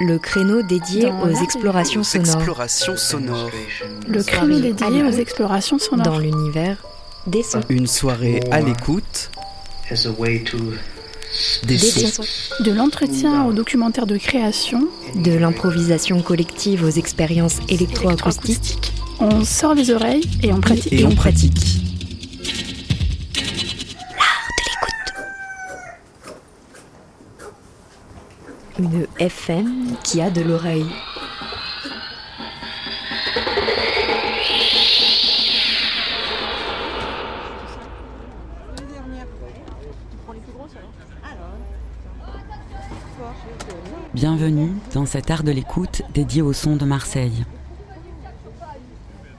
le créneau dédié Dans aux explorations Aux sonores explorations sonores. Le créneau dédié aux explorations sonores. dans l'univers des sons. Une soirée à l'écoute as a way to des Des sons. sons. De l'entretien au documentaire de création. De l'improvisation collective aux expériences électroacoustiques. On sort les oreilles et on pratique. Et on pratique. FM qui a de l'oreille. Bienvenue dans cet art de l'écoute dédié au son de Marseille.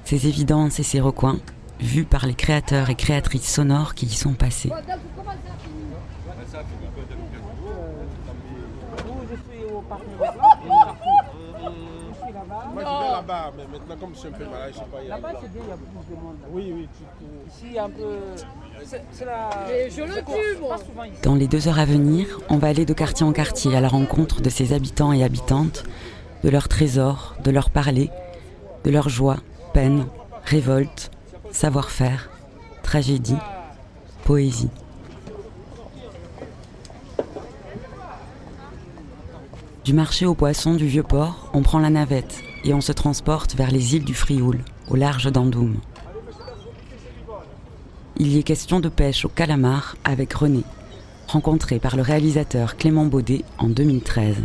Ces évidences et ces recoins, vus par les créateurs et créatrices sonores qui y sont passés. Moi, je vais là-bas, mais maintenant, comme je suis un peu malade, je ne sais pas y aller. Là-bas, c'est bien, il y a plus de monde. Oui, oui, tu cours. Ici, un peu. C'est c'est la. je le tue, Pas souvent ici. Dans les deux heures à venir, on va aller de quartier en quartier à la rencontre de ces habitants et habitantes, de leurs trésors, de leur parler, de leurs joies, peines, révoltes, savoir-faire, tragédie, poésie. Du marché aux poissons du Vieux-Port, on prend la navette et on se transporte vers les îles du Frioul, au large d'Andoum. Il y est question de pêche au calamar avec René, rencontré par le réalisateur Clément Baudet en 2013.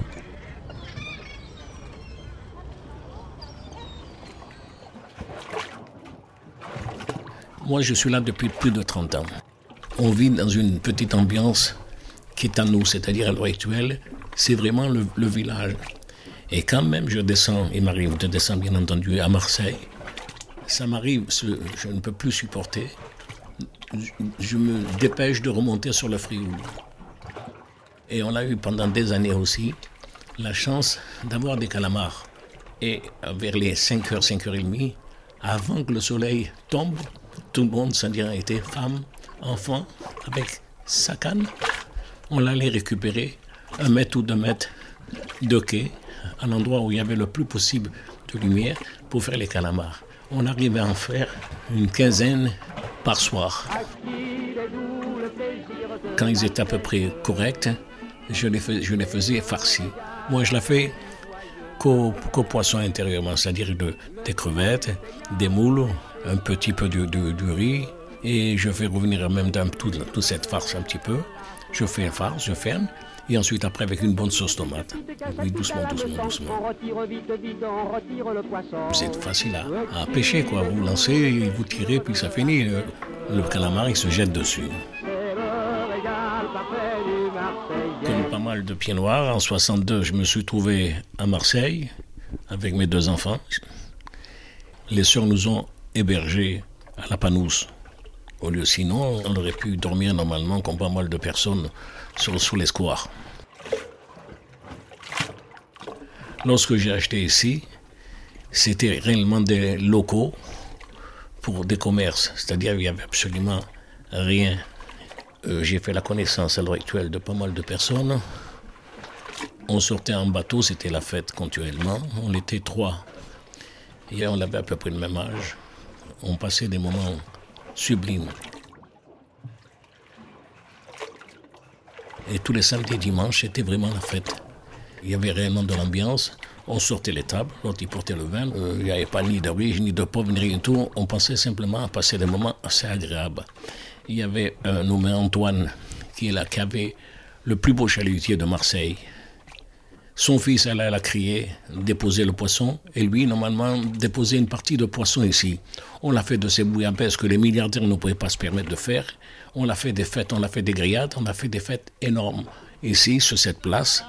Moi, je suis là depuis plus de 30 ans. On vit dans une petite ambiance qui est à nous, c'est-à-dire à l'heure actuelle, c'est vraiment le, village. Et quand même, je descends, il m'arrive de descendre bien entendu à Marseille. Ça m'arrive, je ne peux plus supporter. Je, me dépêche de remonter sur le Frioul. Et on a eu pendant des années aussi la chance d'avoir des calamars. Et vers les 5h, 5h30, avant que le soleil tombe, tout le monde, c'est-à-dire était femmes, enfants, avec sa canne, on l'allait récupérer un mètre ou deux mètres de quai, à l'endroit où il y avait le plus possible de lumière pour faire les calamars. On arrivait à en faire une quinzaine par soir. Quand ils étaient à peu près corrects, je les, je les faisais farcis. Moi, je la fais qu'au poisson intérieurement, c'est-à-dire de- des crevettes, des moules, un petit peu de, riz, et je fais revenir même dans toute, toute cette farce un petit peu. Je fais un farce, je ferme, et ensuite après avec une bonne sauce tomate. Oui, doucement, doucement, doucement. C'est facile à, à pêcher, quoi. Vous lancez, vous tirez, puis ça finit. Le, le calamar, il se jette dessus. Comme pas mal de pieds noirs, en 62, je me suis trouvé à Marseille avec mes deux enfants. Les sœurs nous ont hébergés à la Panouse. Au lieu, sinon, on aurait pu dormir normalement comme pas mal de personnes sur, sous les squares. Lorsque j'ai acheté ici, c'était réellement des locaux pour des commerces, c'est-à-dire il n'y avait absolument rien. Euh, j'ai fait la connaissance à l'heure actuelle de pas mal de personnes. On sortait en bateau, c'était la fête continuellement. On était trois. Et on avait à peu près le même âge. On passait des moments sublimes. Et tous les samedis et dimanches, c'était vraiment la fête. Il y avait réellement de l'ambiance. On sortait les tables, l'autre il portait le vin. Euh, il n'y avait pas ni de ni de pauvres, ni rien du tout. On pensait simplement à passer des moments assez agréables. Il y avait un nommé Antoine qui, est là, qui avait le plus beau chalutier de Marseille. Son fils allait la criée, déposer le poisson, et lui, normalement, déposer une partie de poisson ici. On l'a fait de ces bouillabaisse que les milliardaires ne pouvaient pas se permettre de faire. On l'a fait des fêtes, on l'a fait des grillades, on a fait des fêtes énormes. Ici, sur cette place,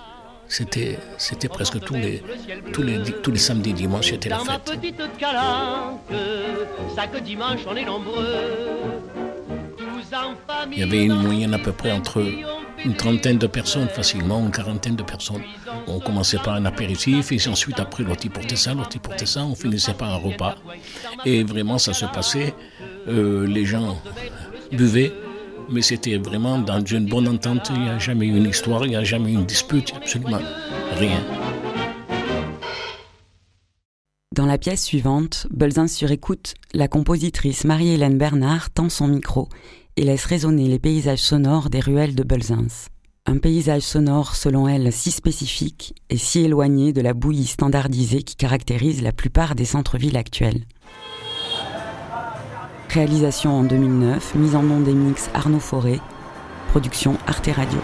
C'était, c'était presque tous les, tous les, tous les samedis, dimanches, c'était la Dans ma fête. petite calanque, chaque dimanche on est nombreux. Tous en famille. Il y avait une moyenne à peu près entre une trentaine de personnes, facilement, une quarantaine de personnes. On commençait par un apéritif, et ensuite, après, l'autre, il portait ça, l'autre, il portait ça, on finissait par un repas. Et vraiment, ça se passait. Euh, les gens buvaient, mais c'était vraiment dans une bonne entente. Il n'y a jamais eu une histoire, il n'y a jamais eu une dispute, absolument rien. Dans la pièce suivante, Belzins sur écoute, la compositrice Marie-Hélène Bernard tend son micro et laisse résonner les paysages sonores des ruelles de Belzins. Un paysage sonore, selon elle, si spécifique et si éloigné de la bouillie standardisée qui caractérise la plupart des centres-villes actuels. Réalisation en 2009, mise en nom des mix Arnaud Forêt, production Arte Radio.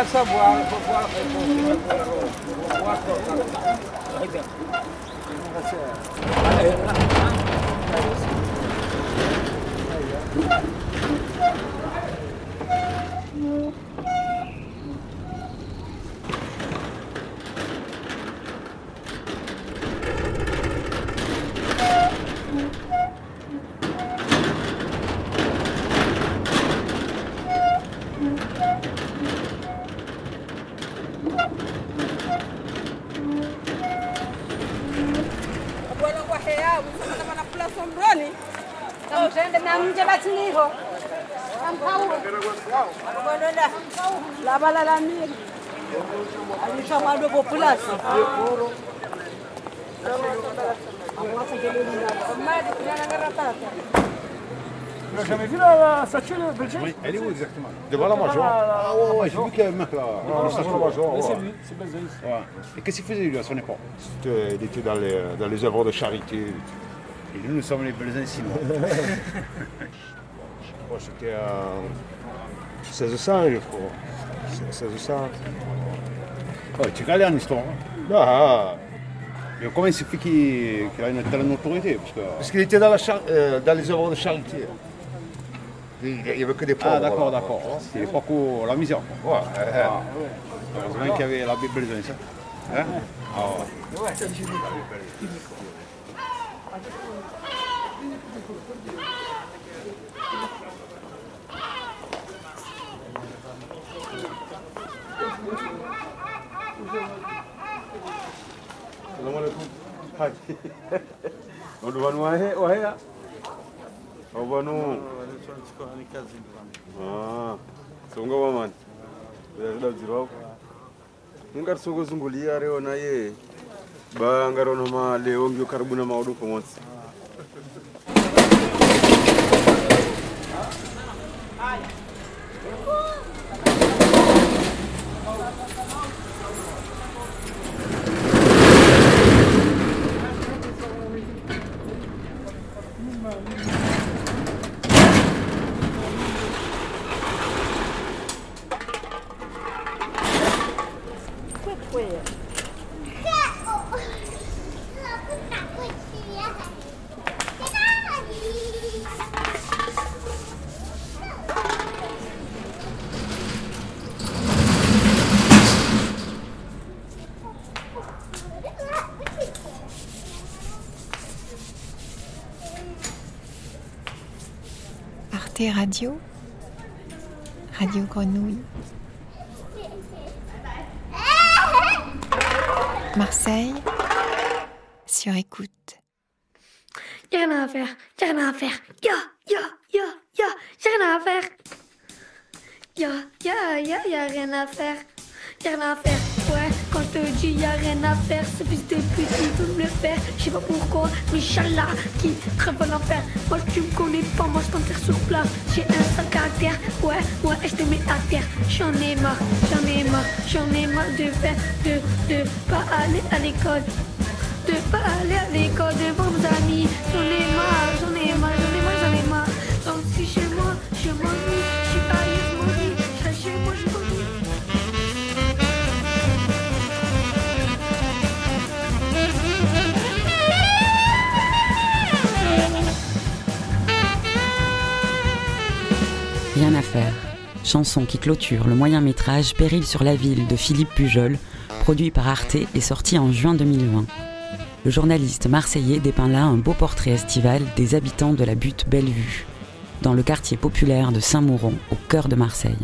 Il va savoir, il faut voir. Bwana kwa hea, msana bana kula sombroni. Tamjende na mje batiniho. Amkau. Bwana la. La bala la miri. Alisha mwado populasi. Tu l'as jamais vu la statue de Belgique Oui, elle est où exactement Devant la Major Ah ouais, ouais, j'ai vu qu'il y avait un mec là. Ah, devant la Major, c'est lui, c'est Belzins. Ouais. Et qu'est-ce qu'il faisait lui à son époque C'était- Il était dans les, dans les œuvres de charité. Et nous, nous sommes les Belzins sinon. C'était en 1600, je crois. 1600. Ouais, tu galères en histoire. hein. Ah, mais comment il s'est fait qu'il qu'il a une telle notoriété Parce que- Parce qu'il était dans, la char- euh, dans les œuvres de charité. Il n'y avait que des pauvres. Ah, d'accord, d'accord. C'était l'époque où la misère. quoi. Ouais. Ah, Heureusement qu'il y avait l'abbé Belzins. ça. Hein? Ah ouais. tsongova mani. Zazvidaudzirwako ningati soko zungoliya reona ye. Banga rona maleo ngio karibuna maodo komotsi Radio, Radio Grenouille. Marseille, sur écoute. Y'a rien à faire, y'a rien à faire. Y'a, y'a, y'a, y'a, y'a rien à faire. Y'a, y'a, y'a, y'a rien à faire. Y'a rien à faire. Quand je te dis y'a rien à faire, c'est plus des petits qui veulent me le faire. Je sais pas pourquoi, mais Inch'Allah, qui très bon faire. Moi tu me connais pas, moi je t'enterre sur place. J'ai un sale caractère, ouais, ouais, je te mets à terre. J'en ai marre, j'en ai marre, j'en ai marre de faire, de, de pas aller à l'école. De pas aller à l'école devant mes amis. J'en ai marre, j'en ai marre, Rien à faire. Chanson qui clôture le moyen métrage Péril sur la ville de Philippe Pujol, produit par Arte et sorti en juin 2020. Le journaliste marseillais dépeint là un beau portrait estival des habitants de la butte Bellevue, dans le quartier populaire de Saint-Mauron, au cœur de Marseille.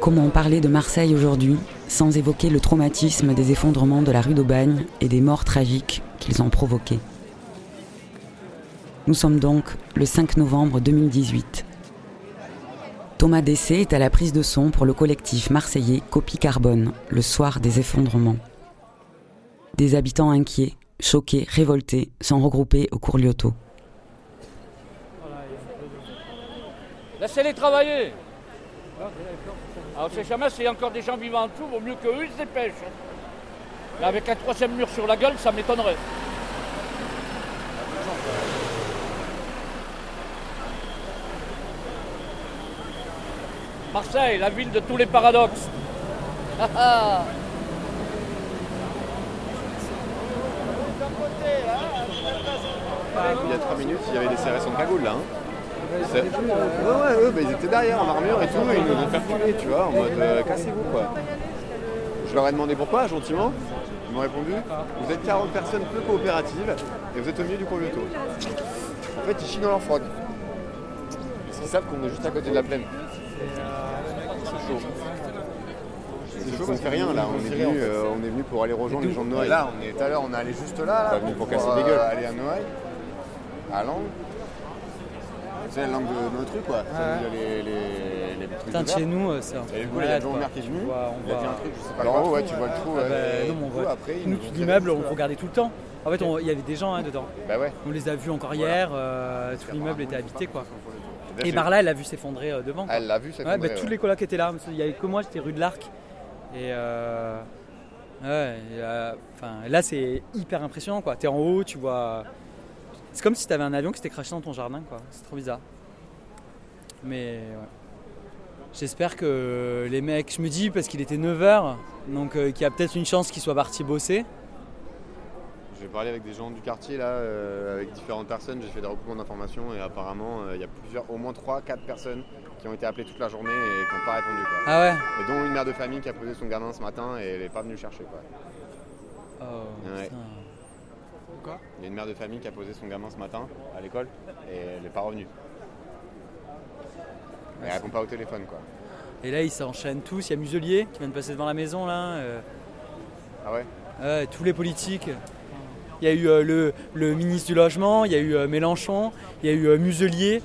Comment de Marseille aujourd'hui sans évoquer le traumatisme des effondrements de la rue d'Aubagne et des morts tragiques qu'ils ont provoqués Nous sommes donc le 5 novembre 2018. Thomas Dessé est à la prise de son pour le collectif marseillais Copie Carbone, le soir des effondrements. Des habitants inquiets, choqués, révoltés sont regroupés au cours Lyoto. Laissez-les travailler. Alors, sait jamais s'il y a encore des gens vivants en dessous, vaut mieux qu'eux, ils se dépêchent. Mais avec un troisième mur sur la gueule, ça m'étonnerait. Marseille, la ville de tous les paradoxes. Ah. Il y a 3 minutes, il y avait des serrés sans cagoule là. Hein. Ouais, ouais, eux, bah, ils étaient derrière en armure et tout, et ils nous ont fait reculer, tu vois, en mode euh, cassez-vous quoi. Je leur ai demandé pourquoi, gentiment. Ils m'ont répondu Vous êtes 40 personnes peu coopératives et vous êtes au milieu du convioto. En fait, ils chient dans leur froc. Parce qu'ils savent qu'on est juste à côté de la plaine. C'est chaud. C'est chaud, on fait rien là, on est, venu, euh, on est venu pour aller rejoindre les gens de Noailles. Là, on est tout à l'heure, on est allé juste là. là Pas venu pour casser euh, des gueules. aller à Noailles, à Langue. C'est la langue de notre truc, quoi. C'est les, les, les trucs Putain, de chez nous, euh, c'est un Et du coup, il y a qui est venu. On voit- on Il a dit un truc, je sais pas Alors, ouais, tu vois le trou. Ah ouais, bah, nous, tout l'immeuble, on regardait tout le temps. En fait, il y avait des gens hein, dedans. Bah ouais. On les a vus encore hier, euh, tout l'immeuble était habité quoi. Et sûr. Barla, elle l'a vu s'effondrer euh, devant. quoi. Elle l'a vu Ouais, s'effondrer, bah, tous ouais. les colocs étaient là. Il y avait que moi, j'étais rue de l'Arc. Et euh, ouais, et, euh, là, c'est hyper impressionnant quoi. T'es en haut, tu vois. C'est comme si t'avais un avion qui s'était craché dans ton jardin quoi. C'est trop bizarre. Mais ouais. J'espère que les mecs, je me dis parce qu'il était 9h, donc euh, qu'il y a peut-être une chance qu'ils soient partis bosser. J'ai parlé avec des gens du quartier, là, euh, avec différentes personnes, j'ai fait des recoupements d'informations et apparemment, euh, il y a plusieurs, au moins 3-4 personnes qui ont été appelées toute la journée et qui n'ont pas répondu. Quoi. Ah ouais Et dont une mère de famille qui a posé son gamin ce matin et elle n'est pas venue le chercher. Quoi. Oh, Ouais. Il y a une mère de famille qui a posé son gamin ce matin à l'école et elle n'est pas revenue. Elle répond pas au téléphone quoi. Et là, ils s'enchaînent tous. Il y a Muselier qui vient de passer devant la maison, là. euh, Ah ouais tous les politiques. Il y a eu euh, le, le ministre du Logement, il y a eu euh, Mélenchon, il y a eu Muselier,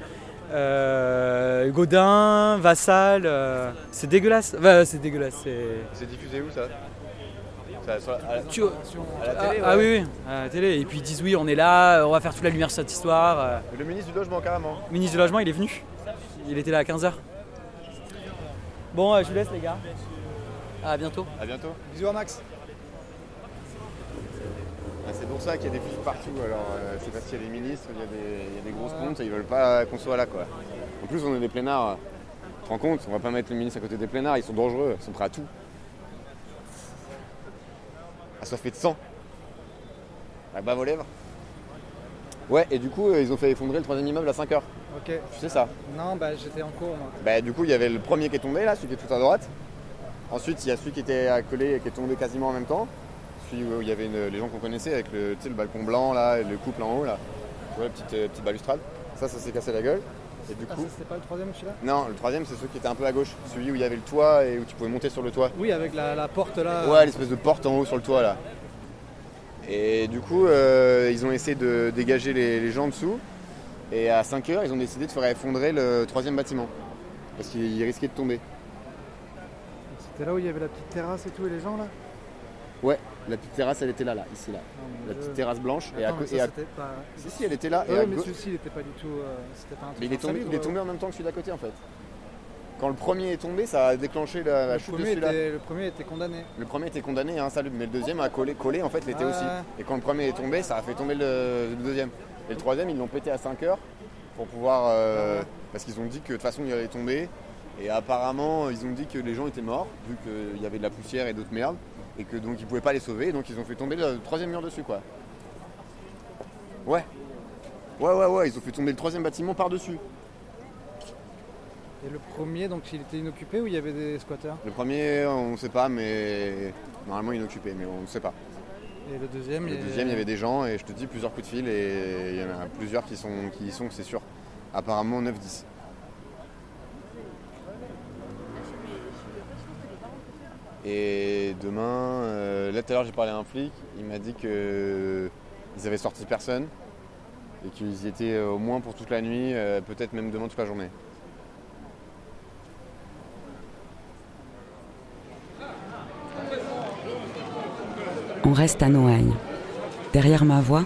Gaudin, Vassal. c'est dégueulasse. Enfin, c'est dégueulasse. C'est diffusé où ça, Ça, sur la- à, la, Tu- à la Ah, télé ah ouais. oui, oui, à la télé. Et puis ils disent oui, on est là, on va faire toute la lumière sur cette histoire. euh. Le ministre du logement carrément. Le ministre du Logement, il est venu. Il était là à 15h. Bon, euh, je vous laisse, les gars. À bientôt. À bientôt. Bisous à Max. Ah, c'est pour ça qu'il y a des flics partout. Alors, euh, c'est parce qu'il y a des ministres, il y a des, il y a des grosses pontes et ils veulent pas qu'on soit là, quoi. En plus, on est des plénards. euh, Tu te rends compte On va pas mettre les ministres à côté des plénards, ils sont dangereux, ils sont prêts à tout. Assoiffés de sang. À bas vos lèvres. Ouais, et du coup, euh, ils ont fait effondrer le troisième immeuble à 5h. Ok. Tu sais ça Non, bah j'étais en cours moi. Bah, du coup, il y avait le premier qui est tombé, là, celui qui est tout à droite. Ensuite, il y a celui qui était accolé et qui est tombé quasiment en même temps. Celui où il y avait une- les gens qu'on connaissait avec le, tu sais, le balcon blanc, là, et le couple en haut, là. Tu vois, la petite, euh, petite balustrade. Ça, ça s'est cassé la gueule. Et du Ah, coup. c'était pas le troisième celui-là Non, le troisième, c'est celui qui était un peu à gauche. Celui où il y avait le toit et où tu pouvais monter sur le toit. Oui, avec la, la porte là. Ouais, l'espèce de porte en haut sur le toit, là. Et du coup, euh, ils ont essayé de dégager les, les gens en dessous. Et à 5 heures, ils ont décidé de faire effondrer le troisième bâtiment. Parce qu'il risquait de tomber. C'était là où il y avait la petite terrasse et tout et les gens là? Ouais, la petite terrasse, elle était là, là, ici, là. La petite terrasse blanche. et à et c'était pas- Si, si, elle était là. Ouais, à mais celui-ci il était pas du tout. euh, c'était pas un truc Mais il est, tombé, il est tombé en même temps que celui d'à côté, en fait. Quand le premier est tombé, ça a déclenché la, Le chute de premier, était, le premier était condamné. Le premier était condamné à insalubre, mais le deuxième a collé, collé en fait, l'était Ah. aussi. Et quand le premier est tombé, ça a fait tomber le, le deuxième. Et le troisième, ils l'ont pété à 5 heures pour pouvoir. euh, Parce qu'ils ont dit que de toute façon, il allait tomber. Et apparemment, ils ont dit que les gens étaient morts, vu qu'il y avait de la poussière et d'autres merdes. Et que donc ils pouvaient pas les sauver, donc ils ont fait tomber le troisième mur dessus, quoi. Ouais. Ouais, ouais, ouais, ils ont fait tomber le troisième bâtiment par-dessus. Et le premier, donc il était inoccupé ou il y avait des squatteurs? Le premier, on ne sait pas, mais normalement inoccupé, mais on ne sait pas. Et le deuxième Le deuxième, il y avait des gens, et je te dis plusieurs coups de fil, et il y en a plusieurs qui, sont, qui y sont, c'est sûr. Apparemment 9-10. Et demain, euh, là tout à l'heure j'ai parlé à un flic, il m'a dit que ils avaient sorti personne et qu'ils y étaient euh, au moins pour toute la nuit, euh, peut-être même demain toute la journée. On reste à Noailles. Derrière ma voix,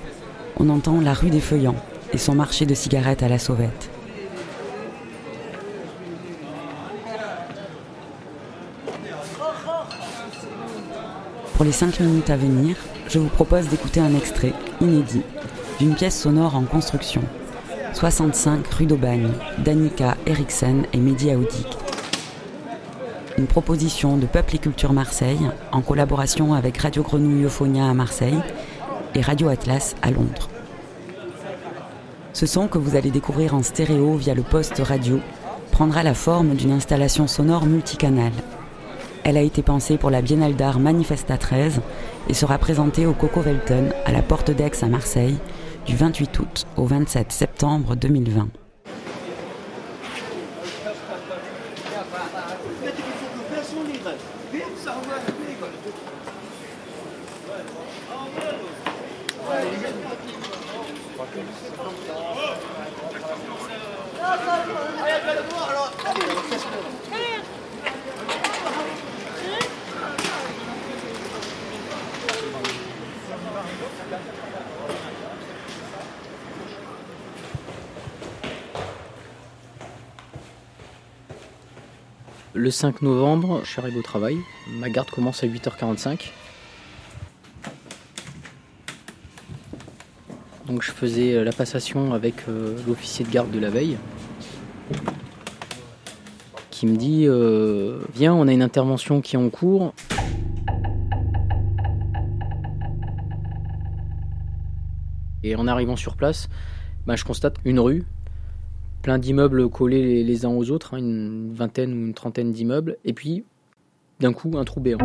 on entend la rue des Feuillants et son marché de cigarettes à la sauvette. Pour les 5 minutes à venir, je vous propose d'écouter un extrait inédit d'une pièce sonore en construction. 65 rue d'Aubagne, Danica Eriksen et Mehdi Aoudik. Une proposition de Peuple et Culture Marseille en collaboration avec Radio Grenouille Euphonia à Marseille et Radio Atlas à Londres. Ce son que vous allez découvrir en stéréo via le poste radio prendra la forme d'une installation sonore multicanale. Elle a été pensée pour la Biennale d'art Manifesta 13 et sera présentée au Coco Velton à la Porte d'Aix à Marseille du 28 août au 27 septembre 2020. Le 5 novembre, je suis arrivé au travail. Ma garde commence à 8h45. Donc je faisais euh, la passation avec euh, l'officier de garde de la veille qui me dit euh, Viens, on a une intervention qui est en cours. Et en arrivant sur place, bah, je constate une rue, plein d'immeubles collés les, uns aux autres, hein, une vingtaine ou une trentaine d'immeubles, et puis d'un coup un trou béant.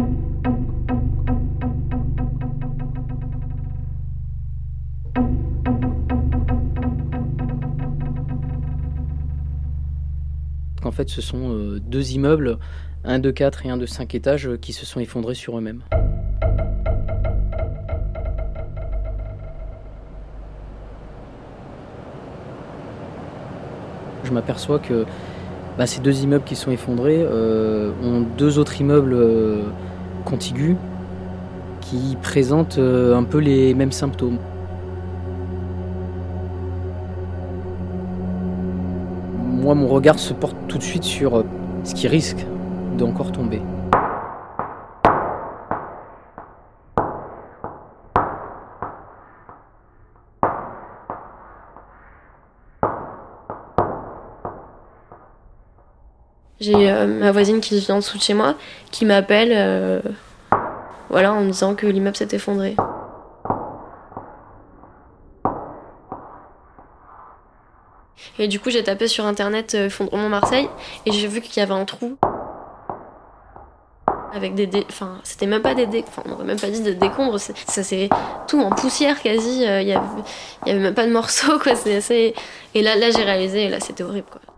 En fait, ce sont euh, deux immeubles, un de 4 et un de 5 étages, euh, qui se sont effondrés sur eux-mêmes. Je m'aperçois que bah, ces deux immeubles qui sont effondrés euh, ont deux autres immeubles euh, contigus qui présentent euh, un peu les mêmes symptômes. Moi, mon regard se porte tout de suite sur ce qui risque d'encore tomber. J'ai euh, ma voisine qui vit en dessous de chez moi qui m'appelle euh, voilà, en me disant que l'immeuble s'est effondré. Et du coup, j'ai tapé sur internet euh, effondrement Marseille et j'ai vu qu'il y avait un trou avec des dé... enfin c'était même pas des dé... on aurait même pas dit des décombres ça c'est tout en poussière quasi il y avait même pas de morceaux quoi c'est assez et là là j'ai réalisé et là c'était horrible quoi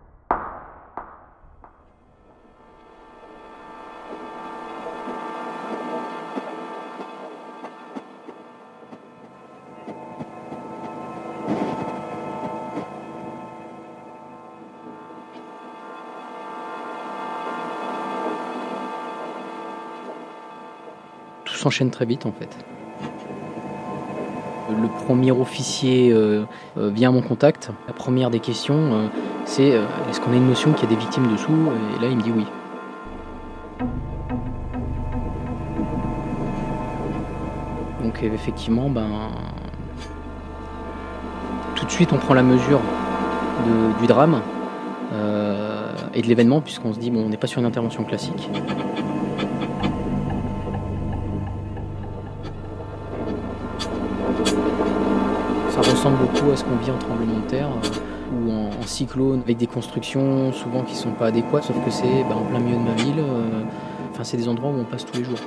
très vite en fait. Le premier officier euh, euh, vient à mon contact. La première des questions, euh, c'est est-ce qu'on a une notion qu'il y a des victimes dessous? Et là, il me dit oui. Donc effectivement, ben, tout de suite, on prend la mesure du drame et de l'événement, puisqu'on se dit bon, on n'est pas sur une intervention classique. Ressemble beaucoup à ce qu'on vit en tremblement de terre euh, ou en, cyclone avec des constructions souvent qui sont pas adéquates, sauf que c'est bah, en plein milieu de ma ville. euh, Enfin, c'est des endroits où on passe tous les jours.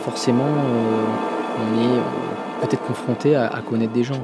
Forcément, euh, on est peut-être confronté à connaître des gens.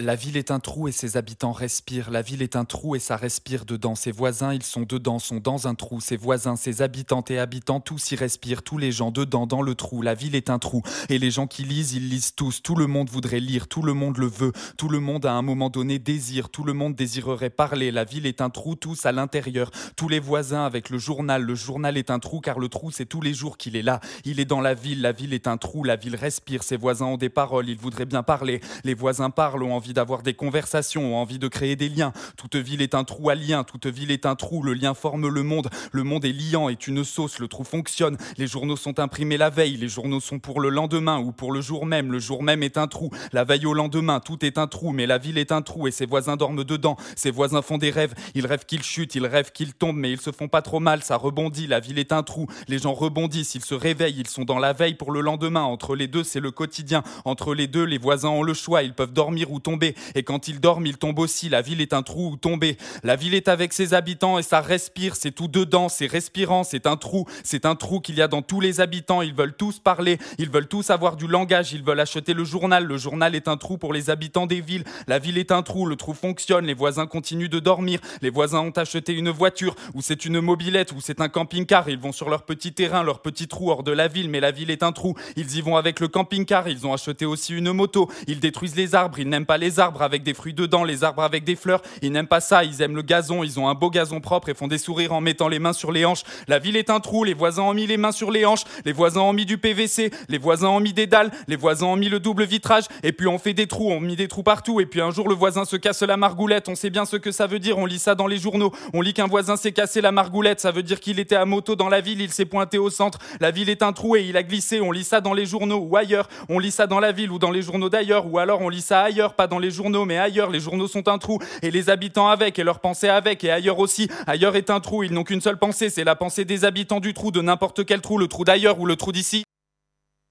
La ville est un trou et ses habitants respirent. La ville est un trou et ça respire dedans. Ses voisins, ils sont dedans, sont dans un trou. Ses voisins, ses habitantes et habitants, tous y respirent. Tous les gens dedans, dans le trou. La ville est un trou. Et les gens qui lisent, ils lisent tous. Tout le monde voudrait lire. Tout le monde le veut. Tout le monde, à un moment donné, désire. Tout le monde désirerait parler. La ville est un trou, tous à l'intérieur. Tous les voisins avec le journal. Le journal est un trou car le trou, c'est tous les jours qu'il est là. Il est dans la ville. La ville est un trou. La ville respire. Ses voisins ont des paroles. Ils voudraient bien parler. Les voisins parlent, ont envie d'avoir des conversations, envie de créer des liens. Toute ville est un trou à lien. Toute ville est un trou. Le lien forme le monde. Le monde est liant, est une sauce. Le trou fonctionne. Les journaux sont imprimés la veille. Les journaux sont pour le lendemain ou pour le jour même. Le jour même est un trou. La veille au lendemain, tout est un trou. Mais la ville est un trou et ses voisins dorment dedans. Ses voisins font des rêves. Ils rêvent qu'ils chutent. Ils rêvent qu'ils tombent. Mais ils se font pas trop mal. Ça rebondit. La ville est un trou. Les gens rebondissent. Ils se réveillent. Ils sont dans la veille pour le lendemain. Entre les deux, c'est le quotidien. Entre les deux, les voisins ont le choix. Ils peuvent dormir ou tomber Et quand ils dorment, ils tombent aussi. La ville est un trou où tomber. La ville est avec ses habitants et ça respire. C'est tout dedans, c'est respirant, c'est un trou. C'est un trou qu'il y a dans tous les habitants. Ils veulent tous parler, ils veulent tous avoir du langage, ils veulent acheter le journal. Le journal est un trou pour les habitants des villes. La ville est un trou, le trou fonctionne, les voisins continuent de dormir. Les voisins ont acheté une voiture, ou c'est une mobilette, ou c'est un camping-car. Ils vont sur leur petit terrain, leur petit trou hors de la ville, mais la ville est un trou. Ils y vont avec le camping-car, ils ont acheté aussi une moto. Ils détruisent les arbres, ils n'aiment pas les arbres avec des fruits dedans, les arbres avec des fleurs. Ils n'aiment pas ça, ils aiment le gazon, ils ont un beau gazon propre et font des sourires en mettant les mains sur les hanches. La ville est un trou, les voisins ont mis les mains sur les hanches, les voisins ont mis du PVC, les voisins ont mis des dalles, les voisins ont mis le double vitrage, et puis on fait des trous, on mis des trous partout, et puis un jour le voisin se casse la margoulette, on sait bien ce que ça veut dire, on lit ça dans les journaux, on lit qu'un voisin s'est cassé la margoulette, ça veut dire qu'il était à moto dans la ville, il s'est pointé au centre, la ville est un trou et il a glissé, on lit ça dans les journaux ou ailleurs, on lit ça dans la ville ou dans les journaux d'ailleurs, ou alors on lit ça ailleurs, pas dans les journaux mais ailleurs, les journaux sont un trou, et les habitants avec, et leurs pensées avec, et ailleurs aussi, ailleurs est un trou, ils n'ont qu'une seule pensée, c'est la pensée des habitants du trou, de n'importe quel trou, le trou d'ailleurs ou le trou d'ici.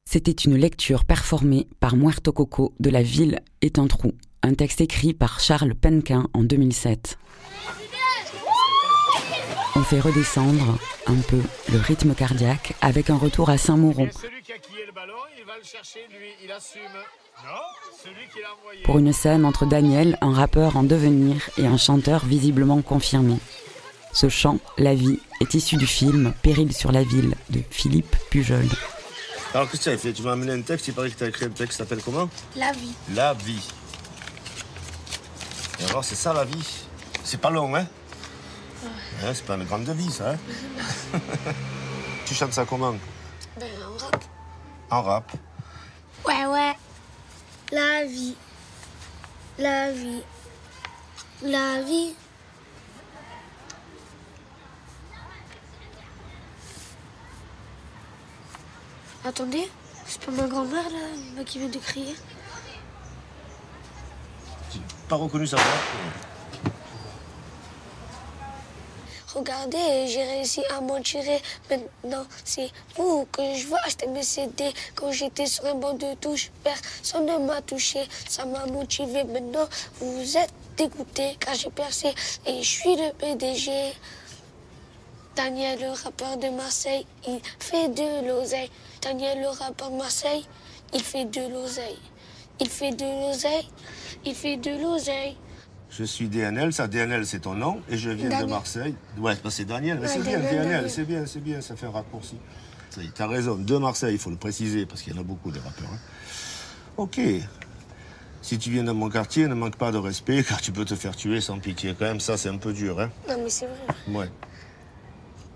C'était une lecture performée par Muerto Coco de La ville est un trou, un texte écrit par Charles Penquin en 2007. On fait redescendre un peu le rythme cardiaque avec un retour à Saint-Mauron. Pour une scène entre Daniel, un rappeur en devenir, et un chanteur visiblement confirmé. Ce chant, La vie, est issu du film Péril sur la ville de Philippe Pujol. Alors qu'est-ce que tu as fait Tu m'as amené un texte, il paraît que tu as écrit un texte qui s'appelle comment? La vie. La vie. Et alors c'est ça la vie? C'est pas long, hein? Hein, C'est pas une grande vie ça, hein? Tu chantes ça comment? Ben, en rap. En rap. Ouais, ouais. La vie. La vie. La vie. Attendez, c'est pas ma grand-mère là, qui vient de crier. Pas reconnu sa voix. Regardez, j'ai réussi à m'en tirer. Maintenant, c'est vous que je vois acheter mes CD. Quand j'étais sur un banc de touche, personne ne m'a touché. Ça m'a motivé. Maintenant, vous êtes dégoûté car j'ai percé et je suis le PDG. Daniel, le rappeur de Marseille, il fait de l'oseille. Daniel, le rappeur de Marseille, il fait de l'oseille. Il fait de l'oseille. Il fait de l'oseille. Je suis DNL, ça DNL c'est ton nom, et je viens de. Marseille. Ouais, c'est Daniel, mais Ouais, c'est bien, DNL, c'est bien, c'est bien, ça fait un raccourci. T'as raison, de Marseille, il faut le préciser, parce qu'il y en a beaucoup des rappeurs. hein. Ok. Si tu viens dans mon quartier, ne manque pas de respect, car tu peux te faire tuer sans pitié. Quand même, ça c'est un peu dur, hein. Non, mais c'est vrai. Ouais.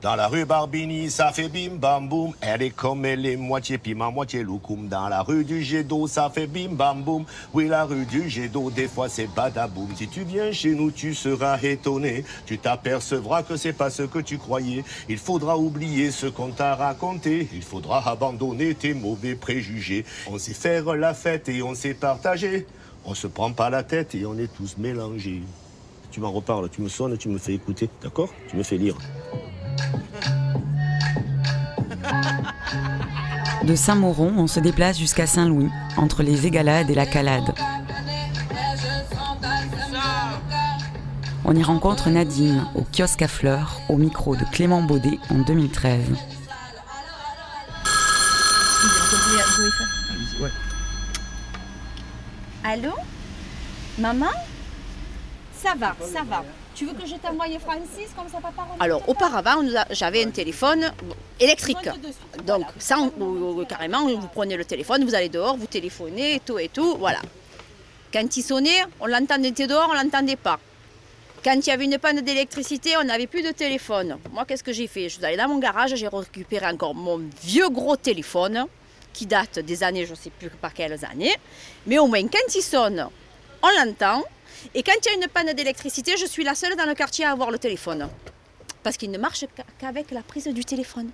Dans la rue Barbini, ça fait bim bam boum. Elle est comme elle est, moitié piment, moitié loukoum. Dans la rue du jet d'eau, ça fait bim bam boum. Oui, la rue du jet d'eau, des fois c'est badaboum. Si tu viens chez nous, tu seras étonné. Tu t'apercevras que c'est pas ce que tu croyais. Il faudra oublier ce qu'on t'a raconté. Il faudra abandonner tes mauvais préjugés. On sait faire la fête et on sait partager. On se prend pas la tête et on est tous mélangés. Tu m'en reparles, tu me sonnes, tu me fais écouter, d'accord? Tu me fais lire. De Saint-Mauron, on se déplace jusqu'à Saint-Louis, entre les Égalades et la Calade. On y rencontre Nadine, au kiosque à fleurs, au micro de Clément Baudet en 2013. Allô? Maman? Ça va, ça va. Tu veux que je t'envoie Francis comme ça papa Alors auparavant, j'avais un téléphone électrique. Donc on- carrément, vous prenez le téléphone, vous allez dehors, vous téléphonez, et tout et tout, voilà. Quand il sonnait, on l'entendait dehors, on l'entendait pas. Quand il y avait une panne d'électricité, on n'avait plus de téléphone. Moi, qu'est-ce que j'ai fait? Je suis allée dans mon garage, j'ai récupéré encore mon vieux gros téléphone qui date des années, je ne sais plus par quelles années. Mais au moins, quand il sonne, on l'entend. Et quand il y a une panne d'électricité, je suis la seule dans le quartier à avoir le téléphone. Parce qu'il ne marche qu'- qu'avec la prise du téléphone.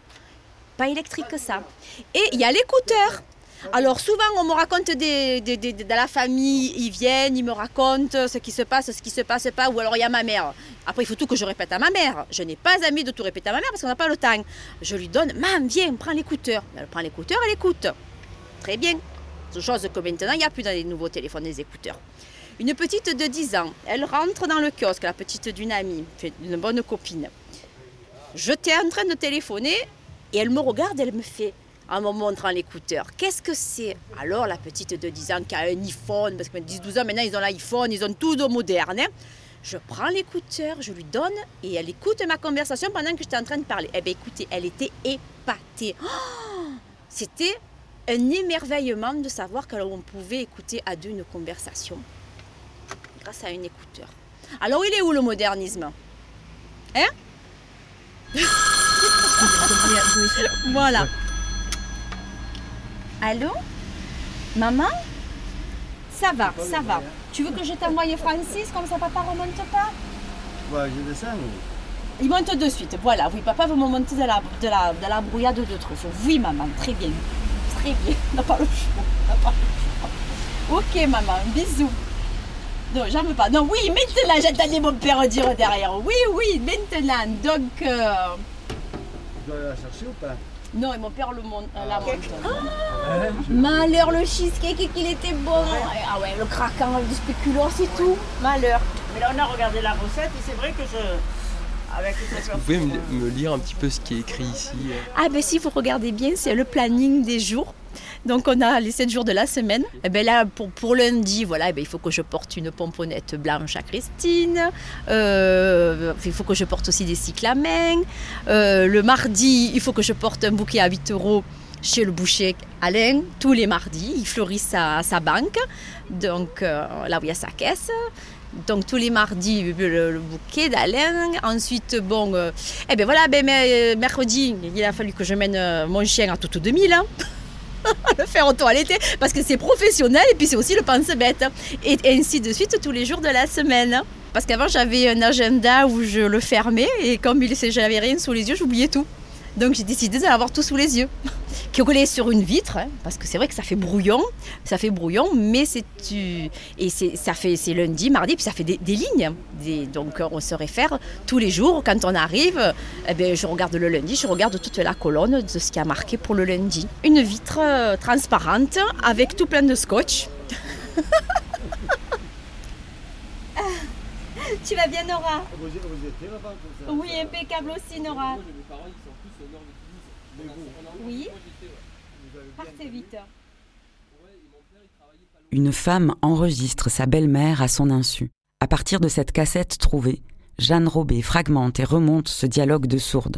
Pas électrique que ça. Et il y a l'écouteur. Alors souvent on me raconte des, des- des- dans la famille, ils viennent, ils me racontent ce qui se passe, ce qui se passe pas, ou alors il y a ma mère. Après il faut tout que je répète à ma mère. Je n'ai pas envie de tout répéter à ma mère parce qu'on n'a pas le temps. Je lui donne, maman viens, prends l'écouteur. Elle prend l'écouteur, elle écoute. Très bien. Chose que maintenant il n'y a plus dans les nouveaux téléphones des écouteurs. Une petite de 10 ans, elle rentre dans le kiosque, la petite d'une amie, une bonne copine. J'étais en train de téléphoner et elle me regarde, elle me fait, en me montrant l'écouteur, qu'est-ce que c'est? Alors la petite de 10 ans qui a un iPhone, parce que 10-12 ans maintenant ils ont l'iPhone, ils ont tout de moderne. hein. Je prends l'écouteur, je lui donne et elle écoute ma conversation pendant que j'étais en train de parler. Eh bien écoutez, elle était épatée. Oh C'était un émerveillement de savoir qu'on pouvait écouter à deux une conversation grâce à un écouteur. Alors il est où le modernisme? Hein? Voilà. Allô? Maman? Ça va, ça va. Tu veux que je t'envoie Francis comme ça papa remonte pas? Ouais, je descends. Il monte de suite, voilà. Oui, papa veut me monter de la, de la, de la brouillade de truffes. Oui, maman, très bien. Très bien. On n'a pas le choix. on n'a pas le choix. Ok, maman, bisous. Non, j'en veux pas. Non, oui, maintenant, j'entendais mon père dire derrière. Oui, oui, maintenant. Donc, euh, Je dois aller la chercher ou pas? Non, et mon père le monte, euh, la monte. Ah, malheur, le cheesecake, qu'il était bon. Ah ouais, le craquant, le spéculoos et tout. Malheur. Mais là, on a regardé la recette et c'est vrai que je. Vous pouvez me, me lire un petit peu ce qui est écrit ici? Ah ben si vous regardez bien, c'est le planning des jours. Donc on a les 7 jours de la semaine. Et ben là pour, lundi, voilà, eh ben, il faut que je porte une pomponnette blanche à Christine. Euh, il faut que je porte aussi des cyclamens. Euh, le mardi, il faut que je porte un bouquet à 8 euros chez le boucher Alain tous les mardis. Il fleurit sa, sa banque, donc euh, là où il y a sa caisse. Donc tous les mardis, le, bouquet d'Alain. Ensuite, bon, euh, eh ben voilà, ben, mercredi, il a fallu que je mène mon chien à Toto 2000. hein. Le faire auto-allaiter parce que c'est professionnel et puis c'est aussi le pense-bête. Et ainsi de suite tous les jours de la semaine. Parce qu'avant j'avais un agenda où je le fermais et comme il j'avais rien sous les yeux, j'oubliais tout. Donc j'ai décidé d'avoir tout sous les yeux. Qui collé sur une vitre, hein, parce que c'est vrai que ça fait brouillon, ça fait brouillon, mais c'est tu et c'est ça fait c'est lundi, mardi, puis ça fait des, des lignes. Des- donc euh, on se réfère tous les jours quand on arrive. Eh ben, je regarde le lundi, je regarde toute la colonne de ce qui a marqué pour le lundi. Une vitre euh, transparente avec tout plein de scotch. tu vas bien Nora? Oui, impeccable aussi Nora. Oui. Partez vite. Une femme enregistre sa belle-mère à son insu. À partir de cette cassette trouvée, Jeanne Robé fragmente et remonte ce dialogue de sourde.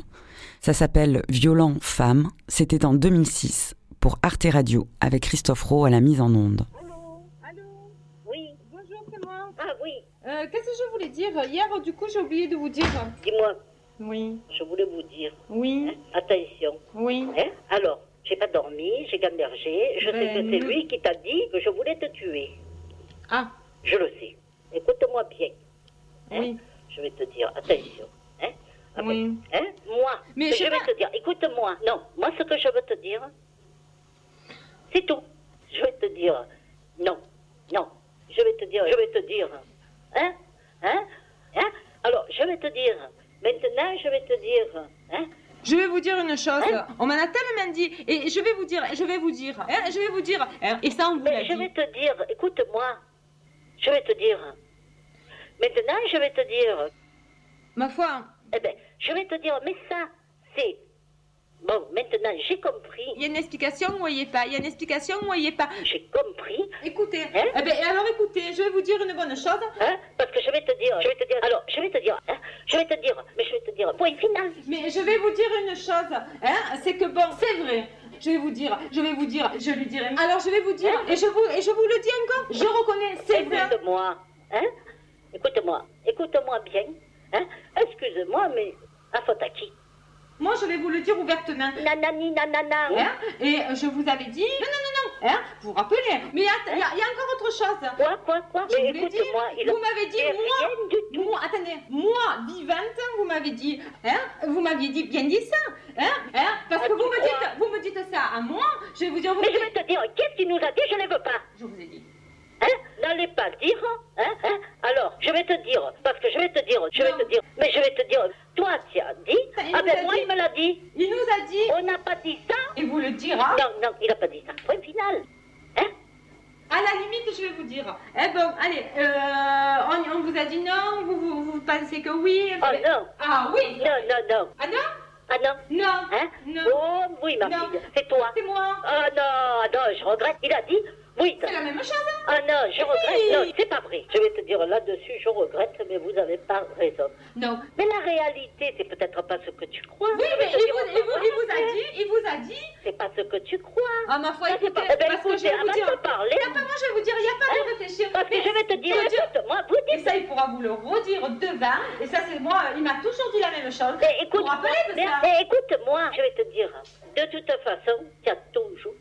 Ça s'appelle Violent Femme. C'était en 2006 pour Arte Radio avec Christophe Rowe à la mise en onde. Oui. Bonjour, c'est moi. Ah oui. Euh, Qu'est-ce que je voulais dire? Hier, du coup, j'ai oublié de vous dire. Dis-moi. Oui. Je voulais vous dire. Oui. Hein, attention. Oui. Hein Alors, j'ai pas dormi, j'ai gambergé. Je sais Ben, que c'est nous- lui qui t'a dit que je voulais te tuer. Ah. Je le sais. Écoute-moi bien. Hein Oui. Je vais te dire, attention. Hein Oui. Hein Moi, Mais je vais te dire, écoute-moi. Non, moi, ce que je veux te dire, c'est tout. Je vais te dire, non, non. Je vais te dire, je vais te dire. Hein Hein Hein Alors, je vais te dire. Maintenant, je vais te dire. Hein Je vais vous dire une chose. On m'en a tellement dit. Et je vais vous dire, je vais vous dire. hein, je vais vous dire. hein, et ça, on vous l'a Mais je dit. vais te dire, écoute-moi. Je vais te dire. Maintenant, je vais te dire. Ma foi. Eh bien, je vais te dire, mais ça, c'est. Bon, maintenant, j'ai compris. Il y a une explication ou il n'y est pas? Il y a une explication ou il n'y est pas? J'ai compris. Écoutez. Hein? eh ben, alors écoutez, je vais vous dire une bonne chose. Hein? Parce que je vais te dire, je vais te dire, alors, je vais te dire, hein, je vais te dire, mais je vais te dire, point final. Mais je vais vous dire une chose, hein, c'est que bon, c'est vrai. Je vais vous dire, je vais vous dire, je lui dirai. Alors je vais vous dire, et je vous, et je vous le dis encore, je reconnais, c'est vrai. Écoute-moi, hein? Écoute-moi, écoute-moi bien, hein? Excuse-moi, mais à faute à qui? Moi, je vais vous le dire ouvertement. Nanani, nanana. Hein? Et euh, je vous avais dit. Non, non, non, non. Hein? Vous vous rappelez? Mais il y, a- y y encore autre chose. Quoi, quoi, quoi? Je Mais vous l'ai dit. il a- Vous m'avez dit, moi, moi, attendez, moi, vivante, vous m'avez dit, hein? Vous m'aviez dit, bien dit ça, hein? Hein? Parce que vous me, dites, vous me dites ça à moi, je vais vous dire. Vous Mais je vais te dire, qu'est-ce qu'il nous a dit? Je ne veux pas. Je vous ai dit. Hein? N'allez pas dire, hein, hein? Alors, je vais te dire, parce que je vais te dire, je vais te dire, mais je vais te dire, toi, tu as dit, Il ah ben moi, dit. il me l'a dit. Il nous a dit. On n'a pas dit ça. Il vous le dira. Non, non, il n'a pas dit ça. Point final. Hein? À la limite, je vais vous dire. Eh bon, allez, euh, on, on vous a dit non, vous, vous, vous pensez que oui. Oh non. Ah oui. Non, non, non. Ah non? Ah non Non. Hein? Non. Oh oui, ma Non. fille, c'est toi. C'est moi. Ah non, non, je regrette. Il a dit oui. C'est la même chose. Ah non, je regrette. Non, c'est pas vrai. Je vais te dire là-dessus, je regrette, mais vous avez pas raison. Non. Mais la réalité, c'est peut-être pas ce que tu crois. Oui, mais il vous, il, vous, il vous a dit, il vous a dit. C'est pas ce que tu crois. Ah, ma foi, c'est écoutez, pas- Eh ben, parce que je écoutez, vais vous dire. parler. Non, pas moi, je vais vous dire, il n'y a pas de Hein réfléchir. Parce que je vais te dire, écoute, moi, vous Et dites. ça, il pourra vous le redire devant. Et ça, c'est moi, il m'a toujours dit la même chose. Eh, écoute, Vous vous rappelez de mais- ça eh, écoute-moi, je vais te dire, de toute façon, tu as toujours.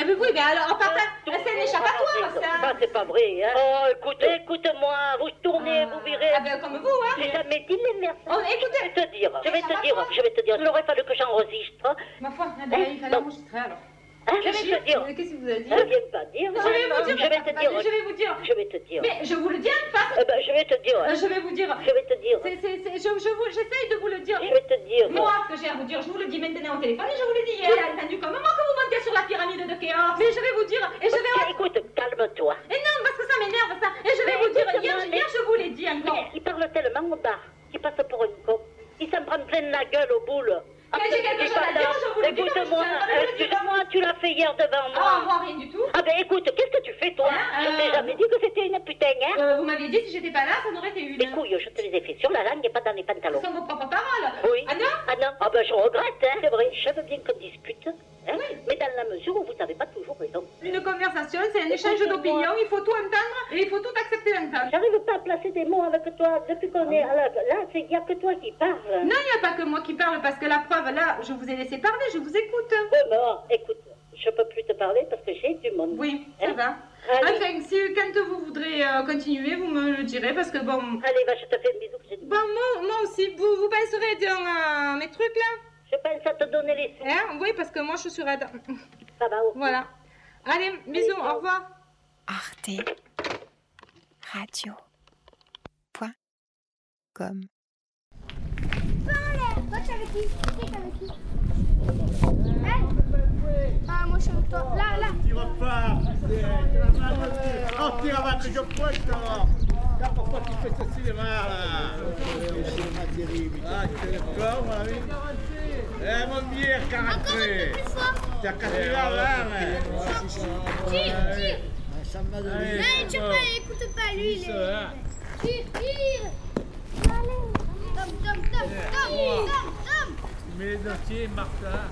Eh bien oui, mais alors, en partant, c'est un échappatoire, Ça, ça. c'est pas vrai, hein. Oh, écoute, écoute-moi, vous tournez, vous verrez. Ah ben, comme vous, hein. J'ai jamais dit les merdes. Oh, écoutez. Je vais te dire, je vais te dire, je vais te dire. Il aurait fallu que j'enregistre. Ma foi, eh ben, il fallait Hein, enregistrer alors. Hein, je vais te dire. Qu'est-ce que vous avez dit Je viens pas dire. Je vais vous dire. Je vais te dire. Je vais vous dire. Je vais te dire. Mais je vous le dis en face. Eh ben, je vais te dire. Je vais vous dire. Je vais te dire. C'est, c'est, c'est, je, je vous, j'essaye de vous le dire. Je vais te dire. Moi, ce que j'ai à vous dire, je vous le dis maintenant au téléphone et je vous le dis hier. J'ai entendu comme moment que vous montez sur la pyramide de Khéops. Mais je vais vous dire, et je vais. Écoute, calme-toi. Et non, parce que ça m'énerve ça. Et je vais vous dire, hier, je vous l'ai dit encore. Il parle tellement au bar qu'il passe pour une con. Il s'en prend plein la gueule au boule. Quand j'ai quelque chose à dire, je vous le dis, Écoute-moi, dire. excuse-moi, tu l'as fait hier devant moi. Ah, moi, rien du tout. Ah ben écoute, qu'est-ce que tu fais toi? Hein, Je t'ai euh, jamais dit que c'était une putain, hein? Euh, vous m'aviez dit si j'étais pas là, ça n'aurait été une. Les couilles, je te les ai fait sur la langue et pas dans les pantalons. Ce sont vos propres paroles. Oui. Ah non? Ah non Ah ben je regrette, hein. C'est vrai, je veux bien qu'on discute, hein? Mais dans la mesure où vous n'avez pas toujours raison. Une conversation, c'est un échange d'opinions, il faut tout entendre et il faut tout accepter en temps. J'arrive pas à placer des mots avec toi depuis qu'on est la... Là, il n'y a que toi qui parles. Non, il n'y a pas que moi qui parle parce que la preuve, là, je vous ai laissé parler, je vous écoute. Oui, mais oh, écoute, je peux plus te parler parce que j'ai du monde. Oui, ça Hein? va. Allez. Enfin, si quand vous voudrez euh, continuer, vous me le direz parce que bon. Allez, va, je te fais un bisou que Bon, moi, moi aussi, vous, vous penserez dans euh, mes trucs là? Je pense à te donner les sous. Hein? Oui, parce que moi je suis raide. Ça va, ok. Voilà. Allez, bisous, au revoir. Arte Radio. Point. Com. Toi, t'es avec qui Qui est avec qui Hein Ah, moi, je suis avec toi. Là, là. Tire pas Oh, tire avant que je pointe alors Là, pourquoi tu fais ce cinéma là Ah, tu es d'accord, mon ami Eh, mon vieux, caractère T'as cassé la lame Tire, tire. Allez, Non, tire bon. pas, écoute pas, lui, il Ça, est... hein. Tire, tire. Allez. Tom, tom, tom, tom, tom, les dossiers, Martin.